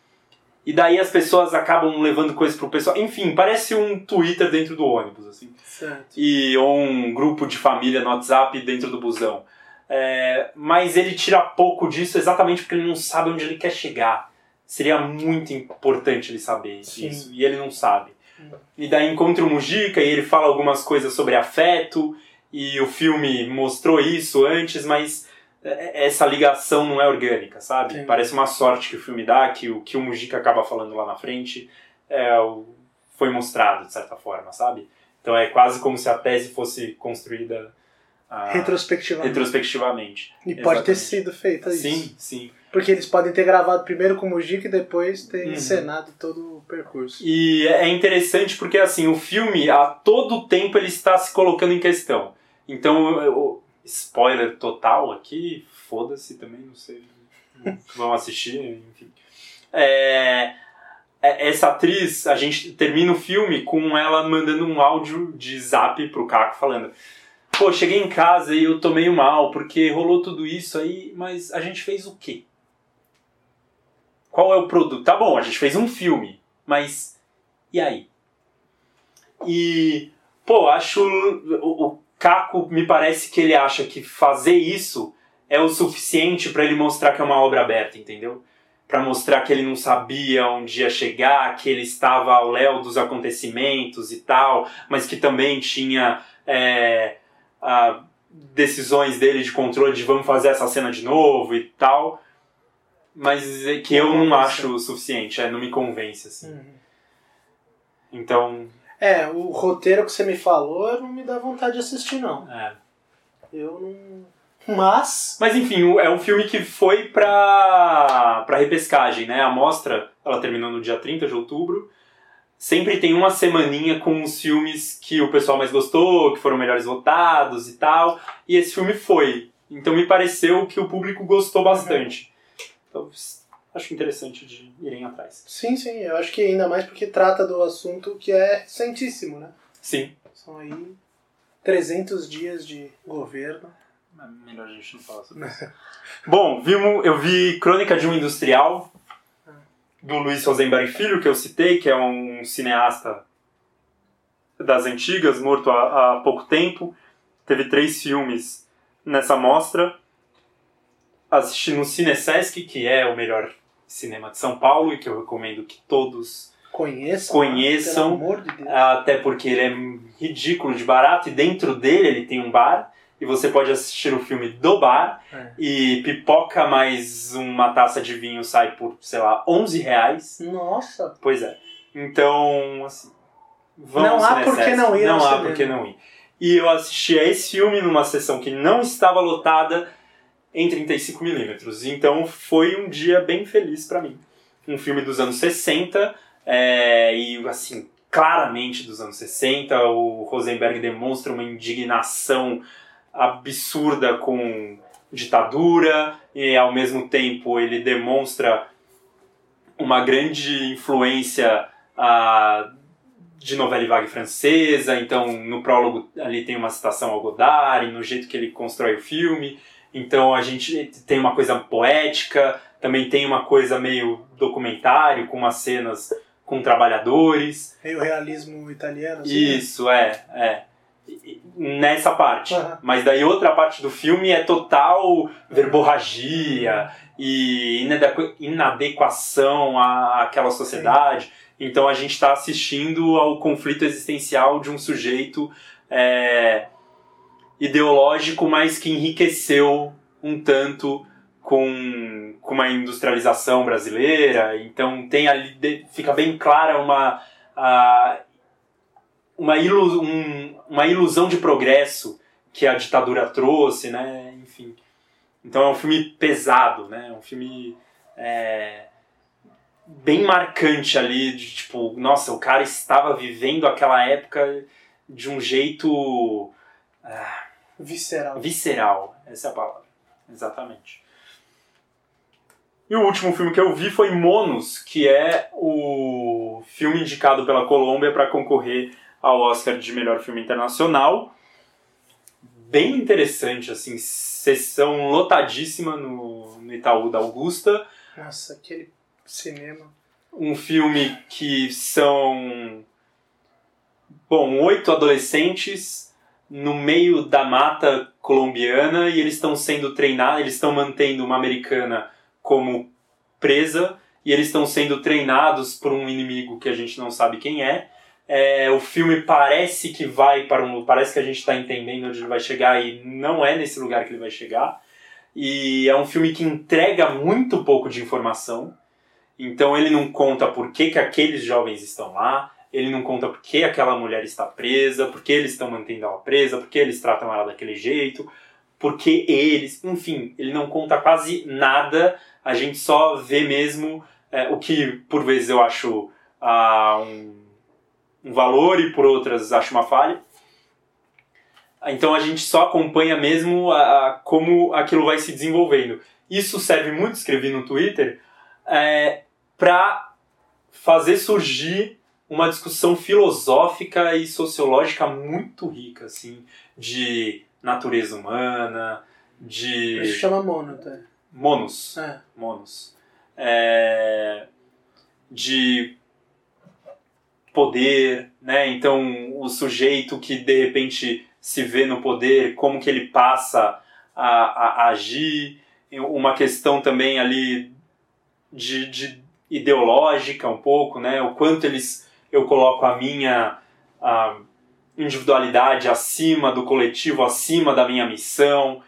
B: E daí as pessoas acabam levando coisas pro pessoal. Enfim, parece um Twitter dentro do ônibus, assim.
A: Certo.
B: E, ou um grupo de família no WhatsApp dentro do busão. É, mas ele tira pouco disso exatamente porque ele não sabe onde ele quer chegar. Seria muito importante ele saber
A: Sim.
B: isso. E ele não sabe. E daí encontra o Mujica e ele fala algumas coisas sobre afeto e o filme mostrou isso antes, mas é, essa ligação não é orgânica, sabe?
A: Sim.
B: Parece uma sorte que o filme dá, que o que o Mujica acaba falando lá na frente é, foi mostrado, de certa forma, sabe? Então é quase como se a tese fosse construída ah,
A: Retrospectivamente.
B: retrospectivamente.
A: E pode ter
B: Exatamente.
A: sido feita isso.
B: Sim, sim.
A: Porque eles podem ter gravado primeiro com o Mujica e depois ter
B: Uhum.
A: encenado todo o percurso.
B: E é interessante porque assim, o filme a todo tempo ele está se colocando em questão. Então, eu- spoiler total aqui, foda-se também, não sei. Vão assistir, enfim. É, é- essa atriz, a gente termina o filme com ela mandando um áudio de zap pro Caco falando: Pô, cheguei em casa e eu tô meio mal porque rolou tudo isso aí, mas a gente fez o quê? Qual é o produto? Tá bom, a gente fez um filme, mas e aí? E, pô, acho. O, o Caco me parece que ele acha que fazer isso é o suficiente pra ele mostrar que é uma obra aberta, entendeu? Pra mostrar que ele não sabia onde ia chegar, que ele estava ao léu dos acontecimentos e tal, mas que também tinha é, a- decisões dele de controle de vamos fazer essa cena de novo e tal. Mas é que eu não acho o suficiente, é, não me convence, assim.
A: Uhum.
B: Então,
A: É, o roteiro que você me falou não me dá vontade de assistir, não.
B: é.
A: Eu não. Mas.
B: Mas enfim, é um filme que foi pra, pra repescagem, né? A mostra, ela terminou no dia 30 de outubro. Sempre tem uma semaninha com os filmes que o pessoal mais gostou, que foram melhores votados e tal. E esse filme foi. Então me pareceu que o público gostou bastante. Então, acho interessante de irem atrás.
A: Sim, sim, eu acho que ainda mais porque trata do assunto que é recentíssimo, né?
B: Sim.
A: São aí 300 dias de governo.
B: Melhor a gente não falar sobre isso. Bom, vimos, eu vi Crônica de um Industrial, do Luiz Rosenberg Filho, que eu citei, que é um cineasta das antigas, morto há, há pouco tempo. Teve três filmes nessa mostra. Assisti no Cinesesc, que é o melhor cinema de São Paulo e que eu recomendo que todos
A: Conheçam.
B: Conheçam.
A: Pelo amor de
B: até porque ele é ridículo de barato e dentro dele ele tem um bar e você pode assistir o filme do bar
A: É.
B: e pipoca mais uma taça de vinho sai por, sei lá, 11 reais.
A: Nossa.
B: Pois é. Então, assim, vamos
A: Não há por que não ir
B: Não há por que não ir. E eu assisti a esse filme numa sessão que não estava lotada em 35mm. Então foi um dia bem feliz pra mim. Um filme dos anos 60 é, e assim, claramente dos anos 60, o Rosenberg demonstra uma indignação absurda com ditadura e ao mesmo tempo ele demonstra uma grande influência ah, de novela vague francesa, então no prólogo ali tem uma citação ao Godard, e no jeito que ele constrói o filme, então a gente tem uma coisa poética, também tem uma coisa meio documentário, com umas cenas com trabalhadores,
A: Meio realismo italiano. assim,
B: isso, é, é. E- e- Nessa parte.
A: Aham.
B: Mas daí outra parte do filme é total verborragia e inadequa- inadequação à- àquela sociedade. Então a gente está assistindo ao conflito existencial de um sujeito é, ideológico, mas que enriqueceu um tanto com, com uma industrialização brasileira. Então tem ali fica bem clara uma uma, ilu, um- uma ilusão de progresso que a ditadura trouxe, né? Enfim. Então é um filme pesado, né? Um filme é, bem marcante ali, de tipo, nossa, o cara estava vivendo aquela época de um jeito ah,
A: Visceral.
B: visceral. Essa é a palavra. Exatamente. E o último filme que eu vi foi Monos, que é o filme indicado pela Colômbia para concorrer ao Oscar de melhor filme internacional. Bem interessante, assim, sessão lotadíssima no, no Itaú da Augusta.
A: Nossa, aquele cinema.
B: Um filme que são, bom, oito adolescentes no meio da mata colombiana e eles estão sendo treinados, eles estão mantendo uma americana como presa e eles estão sendo treinados por um inimigo que a gente não sabe quem é. É, o filme parece que vai para um parece que a gente está entendendo onde ele vai chegar e não é nesse lugar que ele vai chegar e é um filme que entrega muito pouco de informação então ele não conta por que, que aqueles jovens estão lá ele não conta por que aquela mulher está presa, por que eles estão mantendo ela presa, por que eles tratam ela daquele jeito, por que eles. Enfim, ele não conta quase nada, a gente só vê mesmo é, o que por vezes eu acho ah, um, um valor e por outras acho uma falha. Então a gente só acompanha mesmo a, a, como aquilo vai se desenvolvendo. Isso serve muito, escrevi no Twitter, é, para fazer surgir uma discussão filosófica e sociológica muito rica, assim, de natureza humana, de...
A: Isso chama mono, tá?
B: Monos.
A: É.
B: Monos. É, de poder, né? Então, o sujeito que de repente se vê no poder, como que ele passa a, a, a agir, uma questão também ali de, de, ideológica um pouco, né? O quanto eles eu coloco a minha a individualidade acima do coletivo, acima da minha missão,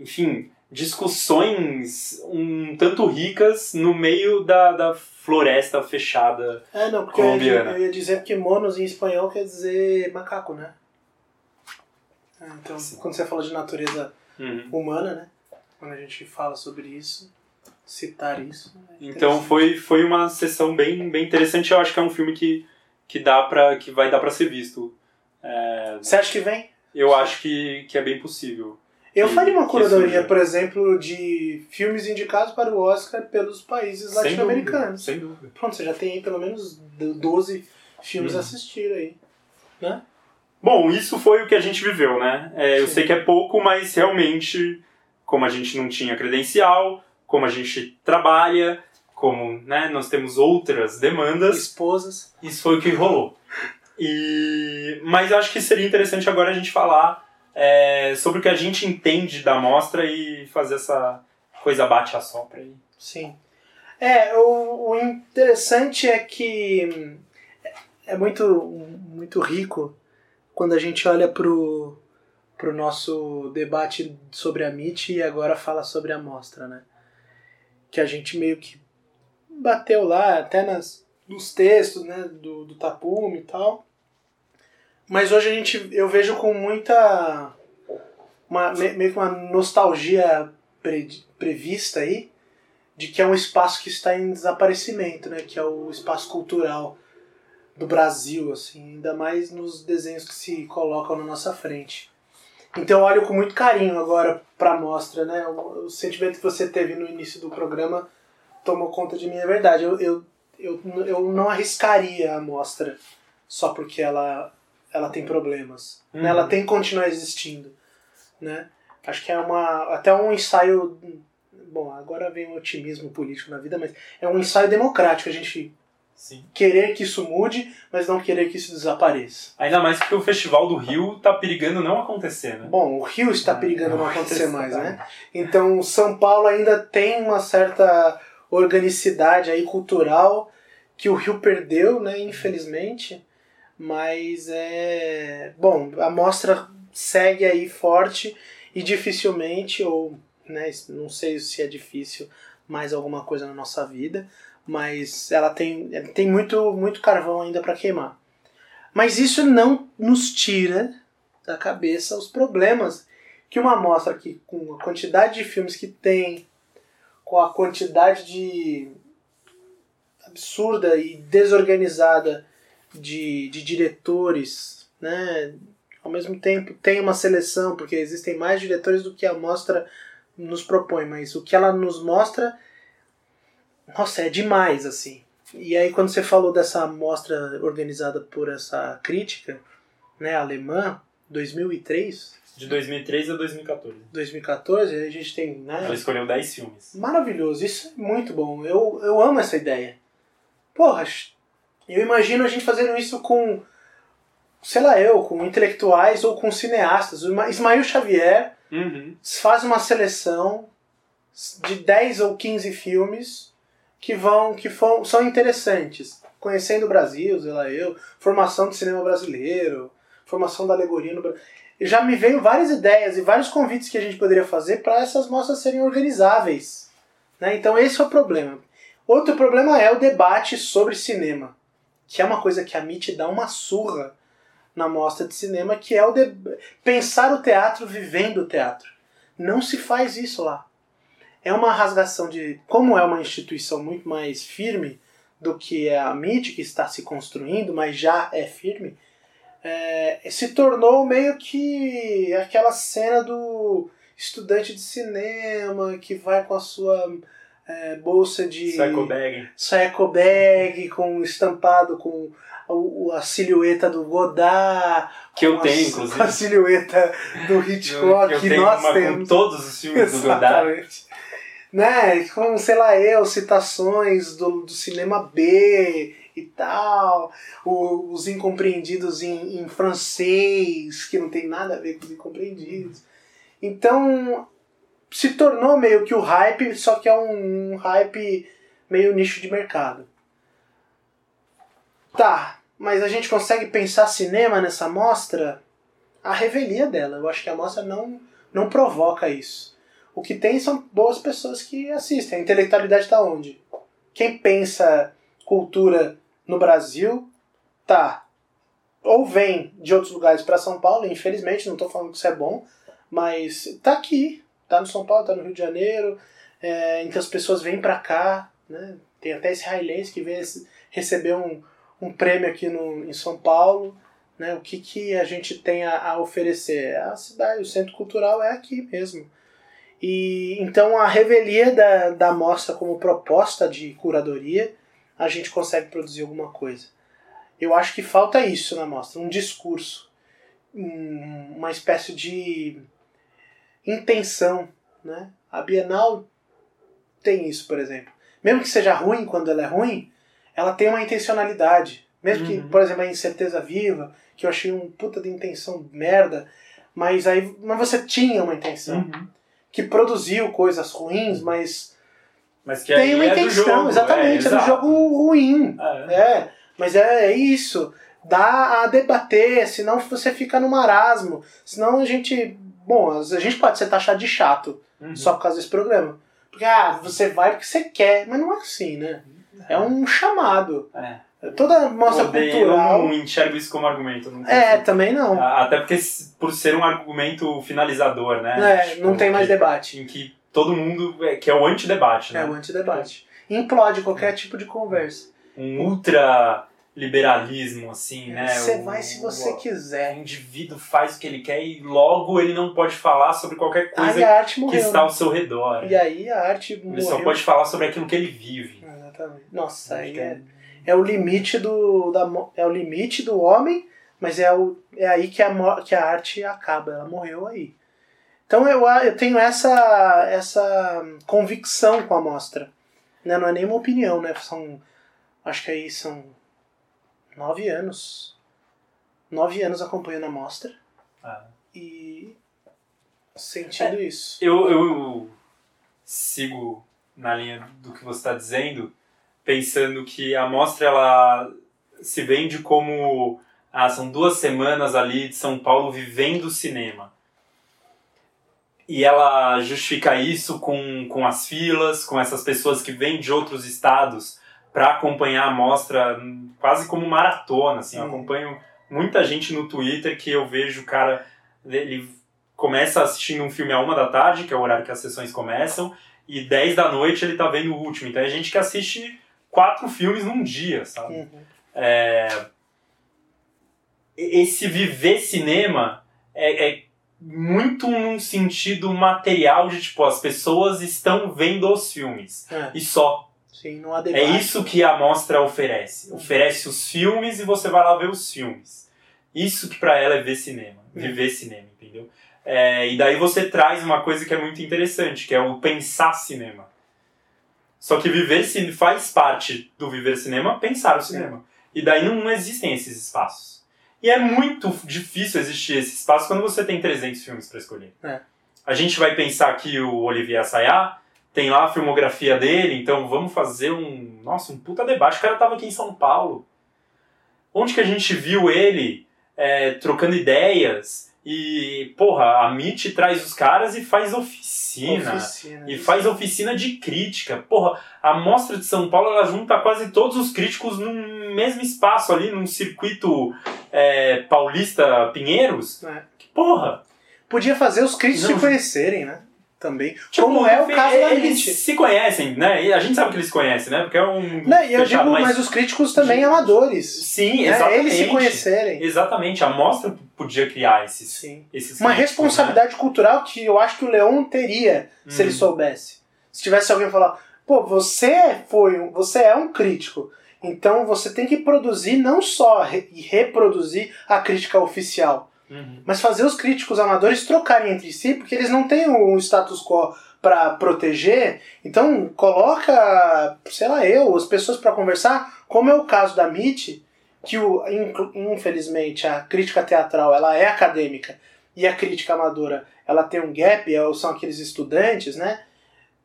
B: enfim, discussões um tanto ricas no meio da, da floresta fechada
A: é, não, porque colombiana. Eu ia, dizer que monos em espanhol quer dizer macaco, né? É, então, Sim. quando você fala de natureza uhum. humana, né? Quando a gente fala sobre isso, citar isso.
B: É então foi, foi uma sessão bem, bem interessante. Eu acho que é um filme que, que dá para que vai dar para ser visto.
A: É... Você acha que vem?
B: Eu Sim. acho que, que é bem possível.
A: Eu faria uma curadoria, por exemplo, de filmes indicados para o Oscar pelos países latino-americanos.
B: Sem dúvida.
A: Pronto, você já tem aí pelo menos 12 filmes hum. a assistir aí. Né?
B: Bom, isso foi o que a gente viveu, né? É, eu sei que é pouco, mas realmente, como a gente não tinha credencial, como a gente trabalha, como né, nós temos outras demandas.
A: Esposas.
B: Isso foi o que rolou. E, mas acho que seria interessante agora a gente falar é, sobre o que a gente entende da mostra e fazer essa coisa bate a sopra aí.
A: Sim. É, o, o interessante é que é muito, muito rico quando a gente olha pro, pro nosso debate sobre a MIT e agora fala sobre a mostra, né? Que a gente meio que bateu lá, até nas, nos textos, né, do, do Tapume e tal. Mas hoje a gente, eu vejo com muita. Uma, meio que uma nostalgia pre, prevista aí, de que é um espaço que está em desaparecimento, né? Que é o espaço cultural do Brasil, assim, ainda mais nos desenhos que se colocam na nossa frente. Então eu olho com muito carinho agora para a mostra, né? O, o, sentimento que você teve no início do programa tomou conta de mim, é verdade. Eu, eu, eu, eu não arriscaria a mostra só porque ela ela tem problemas. Uhum. Né? Ela tem que continuar existindo. Né? Acho que é uma até um ensaio. Bom, agora vem um otimismo político na vida, mas é um ensaio democrático a gente Sim. querer que isso mude, mas não querer que isso desapareça.
B: Ainda mais porque o Festival do Rio está perigando não acontecer, né?
A: Bom, o Rio está ah, perigando não, não acontecer mais, né? Então São Paulo ainda tem uma certa organicidade aí cultural que o Rio perdeu, né, infelizmente. Mas é. Bom, a mostra segue aí forte e dificilmente, ou né, não sei se é difícil mais alguma coisa na nossa vida, mas ela tem, tem muito, muito carvão ainda para queimar. Mas isso não nos tira da cabeça os problemas que uma mostra que com a quantidade de filmes que tem, com a quantidade de absurda e desorganizada de, de diretores, né? Ao mesmo tempo tem uma seleção, porque existem mais diretores do que a mostra nos propõe, mas o que ela nos mostra, nossa, é demais, assim. E aí quando você falou dessa mostra organizada por essa crítica, né, alemã, 2003...
B: De 2003 a 2014.
A: 2014, a gente tem, né...
B: Ela escolheu 10 filmes.
A: Maravilhoso, isso é muito bom. Eu, eu amo essa ideia. Porra, eu imagino a gente fazendo isso com, sei lá eu, com intelectuais ou com cineastas. O Ismael Xavier
B: uhum.
A: faz uma seleção de 10 ou 15 filmes que vão que for, são interessantes. Conhecendo o Brasil, sei lá eu, formação do cinema brasileiro, formação da alegoria no Brasil. Já me veio várias ideias e vários convites que a gente poderia fazer para essas mostras serem organizáveis. Né? Então esse é o problema. Outro problema é o debate sobre cinema que é uma coisa que a MIT dá uma surra na mostra de cinema, que é o de... pensar o teatro vivendo o teatro. Não se faz isso lá. É uma rasgação de. Como é uma instituição muito mais firme do que a MIT, que está se construindo, mas já é firme, é... se tornou meio que aquela cena do estudante de cinema que vai com a sua é, bolsa de.
B: Psycho bag.
A: Psycho bag, com estampado com a, a silhueta do Godard.
B: Que eu tenho,
A: a,
B: inclusive.
A: A silhueta do Hitchcock,
B: eu
A: que
B: tenho
A: nós
B: uma
A: temos.
B: com todos os filmes do Godard.
A: Né? Com, sei lá, eu, citações do, do cinema B e tal, os incompreendidos em, em francês, que não tem nada a ver com os incompreendidos. Então, se tornou meio que o hype, só que é um, um hype meio nicho de mercado. Tá, mas a gente consegue pensar cinema nessa mostra? A revelia dela. Eu acho que a mostra não, não provoca isso. O que tem são boas pessoas que assistem. A intelectualidade está onde? Quem pensa cultura no Brasil, tá. Ou vem de outros lugares para São Paulo, infelizmente, não estou falando que isso é bom, mas tá aqui. Tá no São Paulo, tá no Rio de Janeiro. é, então as pessoas vêm para cá. Né? Tem até israelense que esse- receber um, um prêmio aqui no, em São Paulo. Né? O que, que a gente tem a, a oferecer? A cidade, o centro cultural é aqui mesmo. E então a revelia da, da mostra como proposta de curadoria, a gente consegue produzir alguma coisa. Eu acho que falta isso na mostra, um discurso, um- uma espécie de intenção. Né? A Bienal tem isso, por exemplo. Mesmo que seja ruim quando ela é ruim, ela tem uma intencionalidade. Mesmo que,
B: Uhum.
A: por exemplo, a Incerteza Viva, que eu achei um puta de intenção merda, mas aí mas você tinha uma intenção.
B: Uhum.
A: Que produziu coisas ruins, mas
B: Mas que
A: tem uma
B: é
A: intenção,
B: jogo,
A: exatamente, é, do
B: exato.
A: jogo ruim.
B: É.
A: É, mas é, é isso. Dá a debater, senão você fica no marasmo. Senão a gente. Bom, a gente pode ser taxado de chato
B: Uhum.
A: só por causa desse programa. Porque, ah, você vai porque você quer, mas não é assim, né? É um chamado.
B: É.
A: Toda mostra
B: Odeio,
A: cultural.
B: Eu não enxergo isso como argumento.
A: É, também não.
B: Até porque por ser um argumento finalizador, né?
A: É,
B: Tipo,
A: não tem mais
B: que-
A: debate.
B: Em que todo mundo. é- Que é o antidebate, né?
A: É o antidebate. Implode qualquer tipo de conversa.
B: Um ultra liberalismo, assim, né?
A: Você vai se você
B: o-
A: quiser.
B: O indivíduo faz o que ele quer e logo ele não pode falar sobre qualquer coisa que está
A: né?
B: ao seu redor.
A: E aí a arte
B: Ele
A: morreu.
B: só pode falar sobre aquilo que ele vive.
A: Exatamente. Nossa, aí
B: que
A: é, é o limite do da, é o limite do homem, mas é, o, é aí que a, que a arte acaba, ela morreu aí. Então eu, eu tenho essa essa convicção com a mostra. Né? Não é nenhuma opinião, né? São acho que aí são nove anos. Nove anos acompanhando a mostra
B: Ah.
A: e sentindo isso.
B: Eu, eu sigo na linha do que você está dizendo, pensando que a mostra ela se vende como ah, são duas semanas ali de São Paulo vivendo o cinema. E ela justifica isso com, com as filas, com essas pessoas que vêm de outros estados para acompanhar a mostra hum, quase como maratona. Assim. Eu
A: Hum.
B: acompanho muita gente no Twitter que eu vejo o cara. Ele começa assistindo um filme a uma da tarde, que é o horário que as sessões começam, e 10 da noite ele tá vendo o último. Então é gente que assiste quatro filmes num dia, sabe?
A: Uhum.
B: Esse viver cinema é, é muito num sentido material de tipo, as pessoas estão vendo os filmes.
A: É,
B: E só.
A: sim, não há
B: É isso que a mostra oferece. Oferece os filmes e você vai lá ver os filmes. Isso que pra ela é ver cinema, viver cinema, entendeu? É, e daí você traz uma coisa que é muito interessante, que é o pensar cinema. Só que viver cinema faz parte do viver cinema pensar o cinema. E daí não existem esses espaços. E é muito difícil existir esse espaço quando você tem 300 filmes para escolher.
A: É.
B: A gente vai pensar que o Olivier Assayas tem lá a filmografia dele, então vamos fazer um. Nossa, um puta debate. O cara tava aqui em São Paulo. Onde que a gente viu ele é, trocando ideias E, porra, a MIT traz os caras e faz oficina.
A: Oficina,
B: E faz oficina de crítica. Porra, a Mostra de São Paulo ela junta quase todos os críticos num mesmo espaço ali, num circuito é, paulista Pinheiros.
A: É.
B: Que porra!
A: Podia fazer os críticos
B: Não.
A: se conhecerem, né? Também.
B: Tipo,
A: Como é o caso da
B: eles se conhecem, né? E a gente sabe que eles se conhecem, né? Porque é um.
A: Não, e eu
B: fechado,
A: digo, mas... os críticos também amadores.
B: Sim,
A: né?
B: exatamente.
A: Eles se conhecerem.
B: Exatamente, a mostra podia criar esses,
A: Sim.
B: esses
A: Uma
B: críticos,
A: responsabilidade cultural que eu acho que o Leon teria se ele
B: Hum.
A: soubesse. Se tivesse alguém falar, pô, você foi um, você é um crítico. Então você tem que produzir não só re- e reproduzir a crítica oficial,
B: Né? Uhum.
A: mas fazer os críticos amadores trocarem entre si, porque eles não têm um status quo para proteger. Então coloca, sei lá, eu, as pessoas para conversar, como é o caso da MIT, que o, infelizmente a crítica teatral ela é acadêmica e a crítica amadora ela tem um gap, é- são aqueles estudantes, né?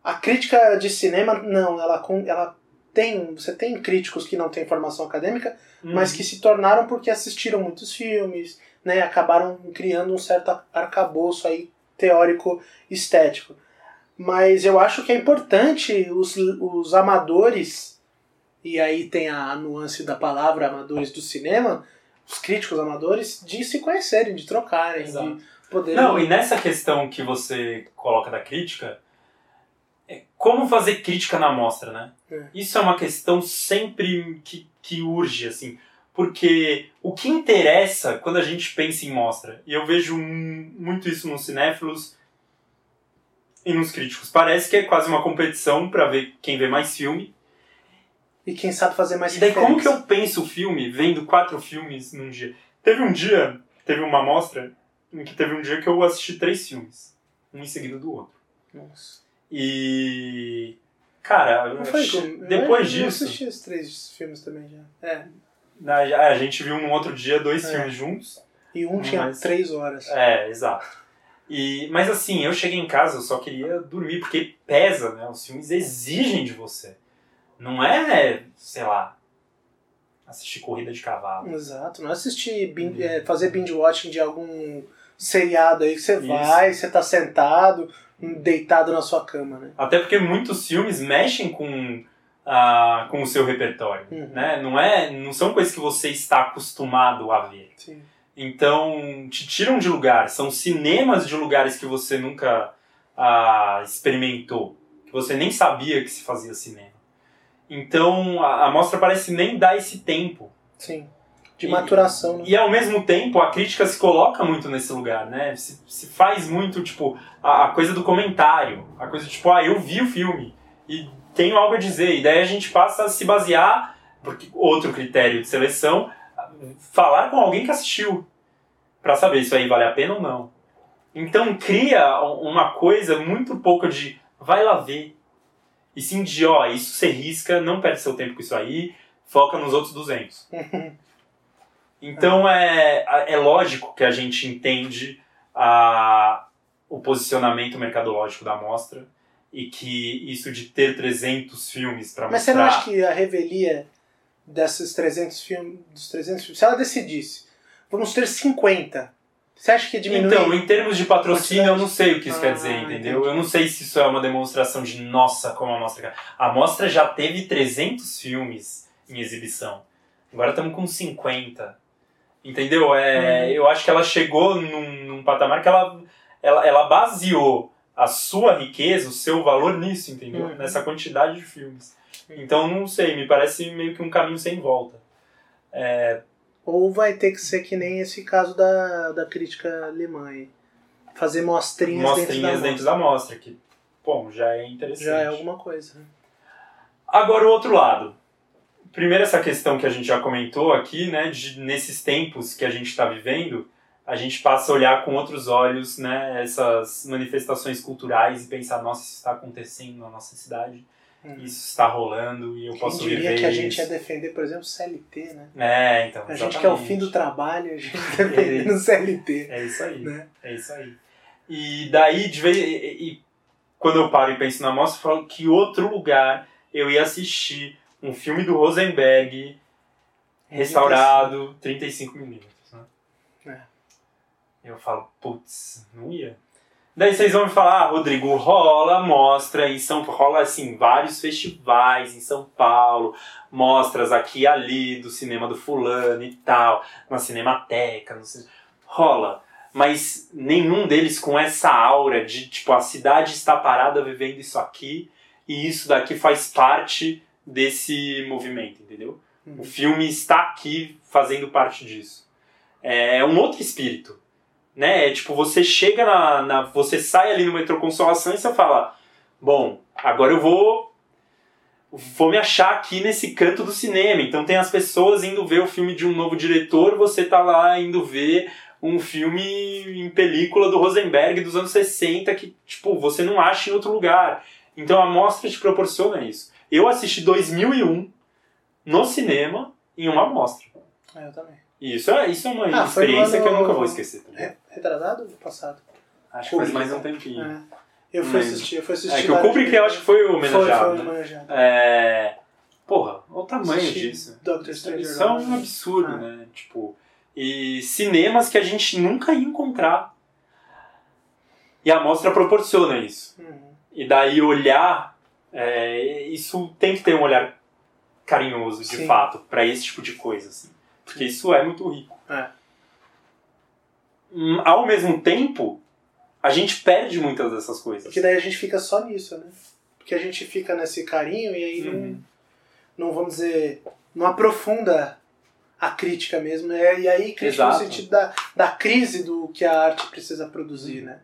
A: A crítica de cinema não, ela ela tem, você tem críticos que não têm formação acadêmica, mas que se tornaram porque assistiram muitos filmes, né? Acabaram criando um certo arcabouço aí teórico estético. Mas eu acho que é importante os, os amadores, e aí tem a nuance da palavra amadores do cinema, os críticos amadores, de se conhecerem, de trocarem,
B: Exato.
A: de poderem.
B: Não, e nessa questão que você coloca da crítica, é como fazer crítica na mostra, né?
A: É.
B: Isso é uma questão sempre que, que urge, assim. Porque o que interessa quando a gente pensa em mostra, e eu vejo muito isso nos cinéfilos e nos críticos, parece que é quase uma competição para ver quem vê mais filme.
A: E quem sabe fazer mais
B: E daí como que eu penso o filme vendo quatro filmes num dia? Teve um dia, teve uma mostra, em que teve um dia que eu assisti três filmes, um em seguida do outro.
A: Nossa.
B: E. Cara, depois
A: eu,
B: disso,
A: Eu assisti esses três filmes também já. É.
B: a, a gente viu num outro dia dois
A: É.
B: filmes juntos.
A: E um tinha
B: Mas-
A: três horas.
B: É, exato. E, mas assim, eu cheguei em casa, eu só queria dormir, porque pesa, né? Os filmes exigem de você. Não é, sei lá, assistir corrida de cavalo.
A: Exato. Não é assistir,
B: Uhum.
A: é, fazer binge watching de algum seriado aí que você
B: Isso.
A: vai, você tá sentado, deitado na sua cama, né?
B: Até porque muitos filmes mexem com, ah, com o seu repertório.
A: Uhum.
B: Né? Não, é, não são coisas que você está acostumado a ver.
A: Sim.
B: Então, te tiram de lugar. São cinemas de lugares que você nunca ah, experimentou. Que você nem sabia que se fazia cinema. Então, a, a mostra parece nem dar esse tempo.
A: Sim. De
B: E-
A: maturação, né?
B: E ao mesmo tempo, a crítica se coloca muito nesse lugar, né? Se, se faz muito, tipo, a, a coisa do comentário. A coisa tipo, ah, eu vi o filme e tenho algo a dizer. E daí a gente passa a se basear, porque outro critério de seleção, falar com alguém que assistiu. Pra saber se isso aí vale a pena ou não. Então cria uma coisa muito pouco de vai lá ver. E sim de, ó, isso você risca, não perde seu tempo com isso aí, foca nos outros 200. Então é, é lógico que a gente entende a, o posicionamento mercadológico da mostra e que isso de ter 300 filmes para
A: Mas você
B: mostrar...
A: não acha que a revelia desses 300 filmes, dos 300 filmes, se ela decidisse, vamos ter 50, você acha que diminui?
B: Então, em termos de patrocínio, eu não sei o que isso
A: Ah,
B: quer dizer, entendeu?
A: entendi.
B: Eu não sei se isso é uma demonstração de nossa, como a mostra. A mostra já teve 300 filmes em exibição. Agora estamos com 50. Entendeu? É,
A: Uhum.
B: Eu acho que ela chegou num, num patamar que ela, ela, ela baseou a sua riqueza, o seu valor nisso, entendeu?
A: Uhum.
B: Nessa quantidade de filmes. Então, não sei, me parece meio que um caminho sem volta.
A: Ou vai ter que ser que nem esse caso da, da crítica alemã aí. Fazer mostrinhas,
B: Mostrinhas
A: dentro da
B: dentro da mostra, que, bom, já é interessante.
A: mostra. Já é alguma coisa.
B: Agora o outro lado. Primeiro essa questão que a gente já comentou aqui, né, de nesses tempos que a gente está vivendo, a gente passa a olhar com outros olhos, né, essas manifestações culturais e pensar, nossa, isso está acontecendo na nossa cidade,
A: Hum.
B: isso está rolando e eu
A: Quem
B: posso
A: diria
B: viver
A: que a gente
B: isso.
A: ia defender, por exemplo, CLT, né?
B: É, então,
A: A gente quer o
B: exatamente.
A: fim do trabalho, a gente defendendo o CLT.
B: É isso aí.
A: Né?
B: É isso aí. E daí, de vez, e, e quando eu paro e penso na mostra, eu falo que outro lugar eu ia assistir um filme do Rosenberg restaurado 35 milímetros. Eu falo, putz, não ia. Daí vocês vão me falar, ah, Rodrigo, rola mostra em São rola assim, vários festivais em São Paulo, mostras aqui e ali do cinema do fulano e tal, na Cinemateca, no cine... rola. Mas nenhum deles com essa aura de tipo, a cidade está parada vivendo isso aqui e isso daqui faz parte desse movimento, entendeu? O filme está aqui fazendo parte disso. É um outro espírito né? É tipo, você chega na, na. Você sai ali no metrô Consolação e você fala: Bom, agora eu vou. Vou me achar aqui nesse canto do cinema. Então tem as pessoas indo ver o filme de um novo diretor, você tá lá indo ver um filme em película do Rosenberg dos anos 60 que, tipo, você não acha em outro lugar. Então a mostra te proporciona isso. Eu assisti 2001 no cinema em uma mostra.
A: É, eu também.
B: Isso é, isso é uma ah, experiência que eu nunca vou esquecer.
A: Tá Retratado ou passado?
B: Acho que faz mais um tempinho.
A: É. Eu fui assistir, eu fui assistir.
B: É que o Kubrick eu acho que foi o homenageado.
A: Foi, foi homenageado.
B: É... Porra, olha o tamanho
A: Assisti
B: disso.
A: Doctor Strange.
B: Isso é um absurdo, ah. né? Tipo, e cinemas que a gente nunca ia encontrar. E a mostra proporciona isso.
A: Uhum.
B: E daí olhar, é, isso tem que ter um olhar carinhoso, de Sim. fato, para esse tipo de coisa. Assim. Porque isso é muito rico.
A: É.
B: Hum, ao mesmo tempo, a gente perde muitas dessas coisas.
A: Porque daí a gente fica só nisso, né? Porque a gente fica nesse carinho e aí
B: uhum.
A: não, não vamos dizer, não aprofunda a crítica mesmo. Né? E aí crítica
B: Exato.
A: no sentido da, da crise do que a arte precisa produzir, né?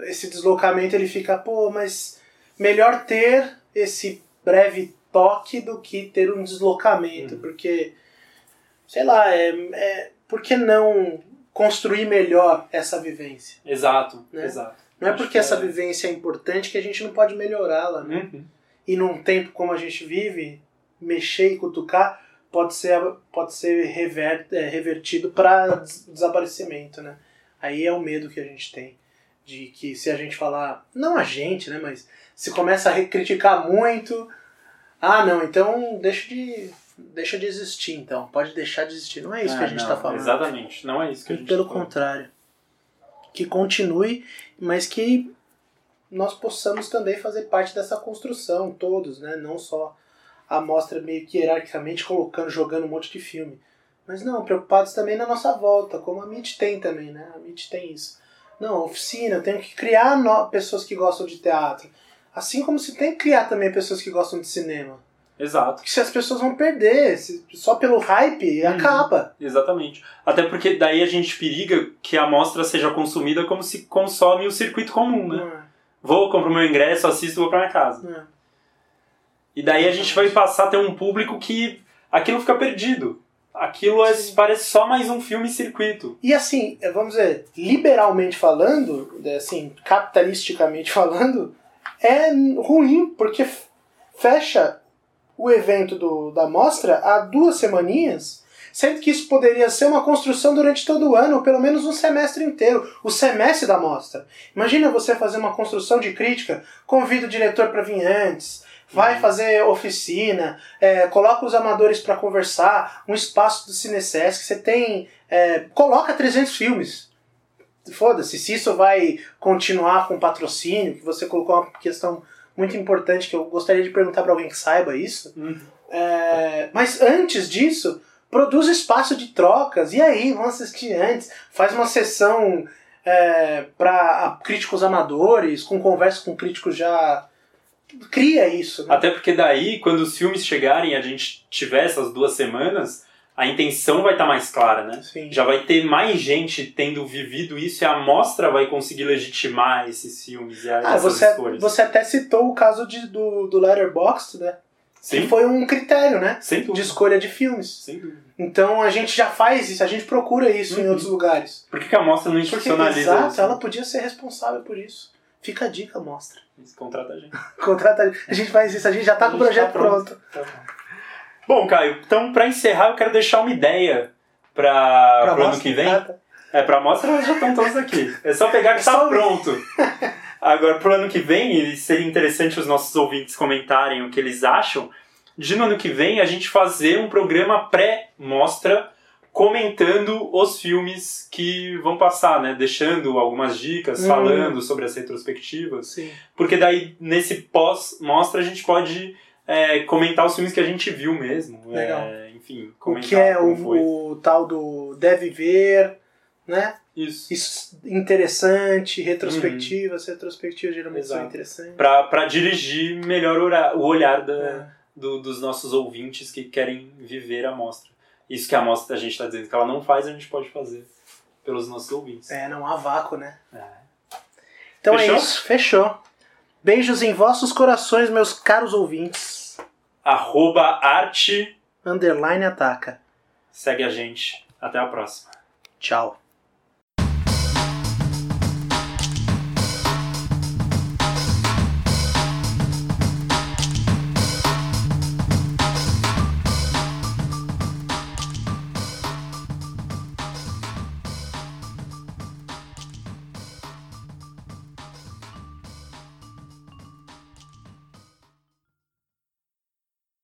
A: Esse deslocamento ele fica, pô, mas melhor ter esse breve toque do que ter um deslocamento,
B: Uhum.
A: porque, sei lá, é, é, por que não construir melhor essa vivência?
B: Exato,
A: Né?
B: exato.
A: Não é porque
B: que
A: essa
B: é-
A: vivência é importante que a gente não pode melhorá-la, né?
B: Uhum.
A: E num tempo como a gente vive, mexer e cutucar pode ser, pode ser rever, é, revertido para desaparecimento, né? Aí é o medo que a gente tem. De que se a gente falar, não a gente, né? Mas se começa a criticar muito, ah não, então deixa de, deixa de existir então. Pode deixar de existir. Não é isso que
B: Ah,
A: a gente está falando.
B: Exatamente, não é isso que a gente
A: Pelo
B: tá
A: contrário. Que continue, mas que nós possamos também fazer parte dessa construção, todos, né? Não só a mostra meio que hierarquicamente colocando, jogando um monte de filme. Mas não, preocupados também na nossa volta, como a MIT tem também, né? A MIT tem isso. Não, oficina, eu tenho que criar no- pessoas que gostam de teatro. Assim como se tem que criar também pessoas que gostam de cinema.
B: Exato,
A: Porque se as pessoas vão perder, se- só pelo hype,
B: Uhum.
A: acaba.
B: exatamente. Até porque daí a gente periga que a amostra seja consumida como se consome o circuito comum, né?
A: É,
B: Vou, compro meu ingresso, assisto vou pra minha casa.
A: é.
B: E daí a gente vai passar a ter um público que aquilo fica perdido. Aquilo é, parece só mais um filme circuito.
A: E assim, é, vamos dizer, liberalmente falando, assim, capitalisticamente falando, é ruim, porque fecha o evento do, da mostra há duas semaninhas, sendo que isso poderia ser uma construção durante todo o ano, ou pelo menos um semestre inteiro, o semestre da mostra. Imagina você fazer uma construção de crítica, convida o diretor para vir antes, vai fazer oficina, é, coloca os amadores para conversar, um espaço do Cinesesc, você tem é, coloca 300 filmes. Foda-se, se isso vai continuar com patrocínio, que você colocou uma questão muito importante que eu gostaria de perguntar para alguém que saiba isso. É, mas antes disso, produz espaço de trocas. E aí, vão assistir antes. Faz uma sessão é, para críticos amadores, com conversa com críticos já. Cria isso. Né?
B: Até porque daí, quando os filmes chegarem e a gente tiver essas duas semanas, a intenção vai estar mais clara, né?
A: Sim.
B: Já vai ter mais gente tendo vivido isso e a mostra vai conseguir legitimar esses filmes e
A: Ah,
B: essas
A: você,
B: escolhas.
A: você até citou o caso de, do, do Letterboxd, né? Que
B: Sim,
A: foi um critério, né?
B: sem
A: De escolha de filmes.
B: Sem dúvida.
A: Então a gente já faz isso, a gente procura isso em
B: Uhum.
A: outros lugares.
B: Por que, que a mostra não institucionaliza
A: exato,
B: isso?
A: ela podia ser responsável por isso. Fica a dica, mostra.
B: Isso, Contrata a gente.
A: Contrata, a gente faz isso, a gente já tá
B: A
A: com o
B: gente
A: projeto
B: tá pronto.
A: pronto.
B: Bom, Caio, então pra encerrar eu quero deixar uma ideia para pro ano que vem.
A: ah, tá.
B: É, pra mostra já estão todas aqui. É só pegar que
A: É
B: tá
A: só-
B: pronto. Agora, pro ano que vem, e seria interessante os nossos ouvintes comentarem o que eles acham, de no ano que vem a gente fazer um programa pré-mostra comentando os filmes que vão passar, né? Deixando algumas dicas,
A: Hum.
B: falando sobre as retrospectivas.
A: Sim.
B: Porque daí, nesse pós-mostra, a gente pode é, comentar os filmes que a gente viu mesmo.
A: Legal.
B: É, enfim,
A: O
B: comentar
A: que é o, o tal do deve ver, né?
B: Isso.
A: Isso interessante, retrospectivas, retrospectivas geralmente são
B: Exato.
A: interessantes.
B: Pra, pra dirigir melhor o olhar da,
A: É.
B: do- dos nossos ouvintes que querem viver a mostra. Isso que a mostra a gente está dizendo que ela não faz, a gente pode fazer pelos nossos ouvintes.
A: É, não há vácuo, né?
B: É.
A: Então
B: Fechou?
A: é isso, fechou. Beijos em vossos corações, meus caros ouvintes.
B: Arroba arte,
A: Underline ataca.
B: segue a gente. Até a próxima.
A: Tchau.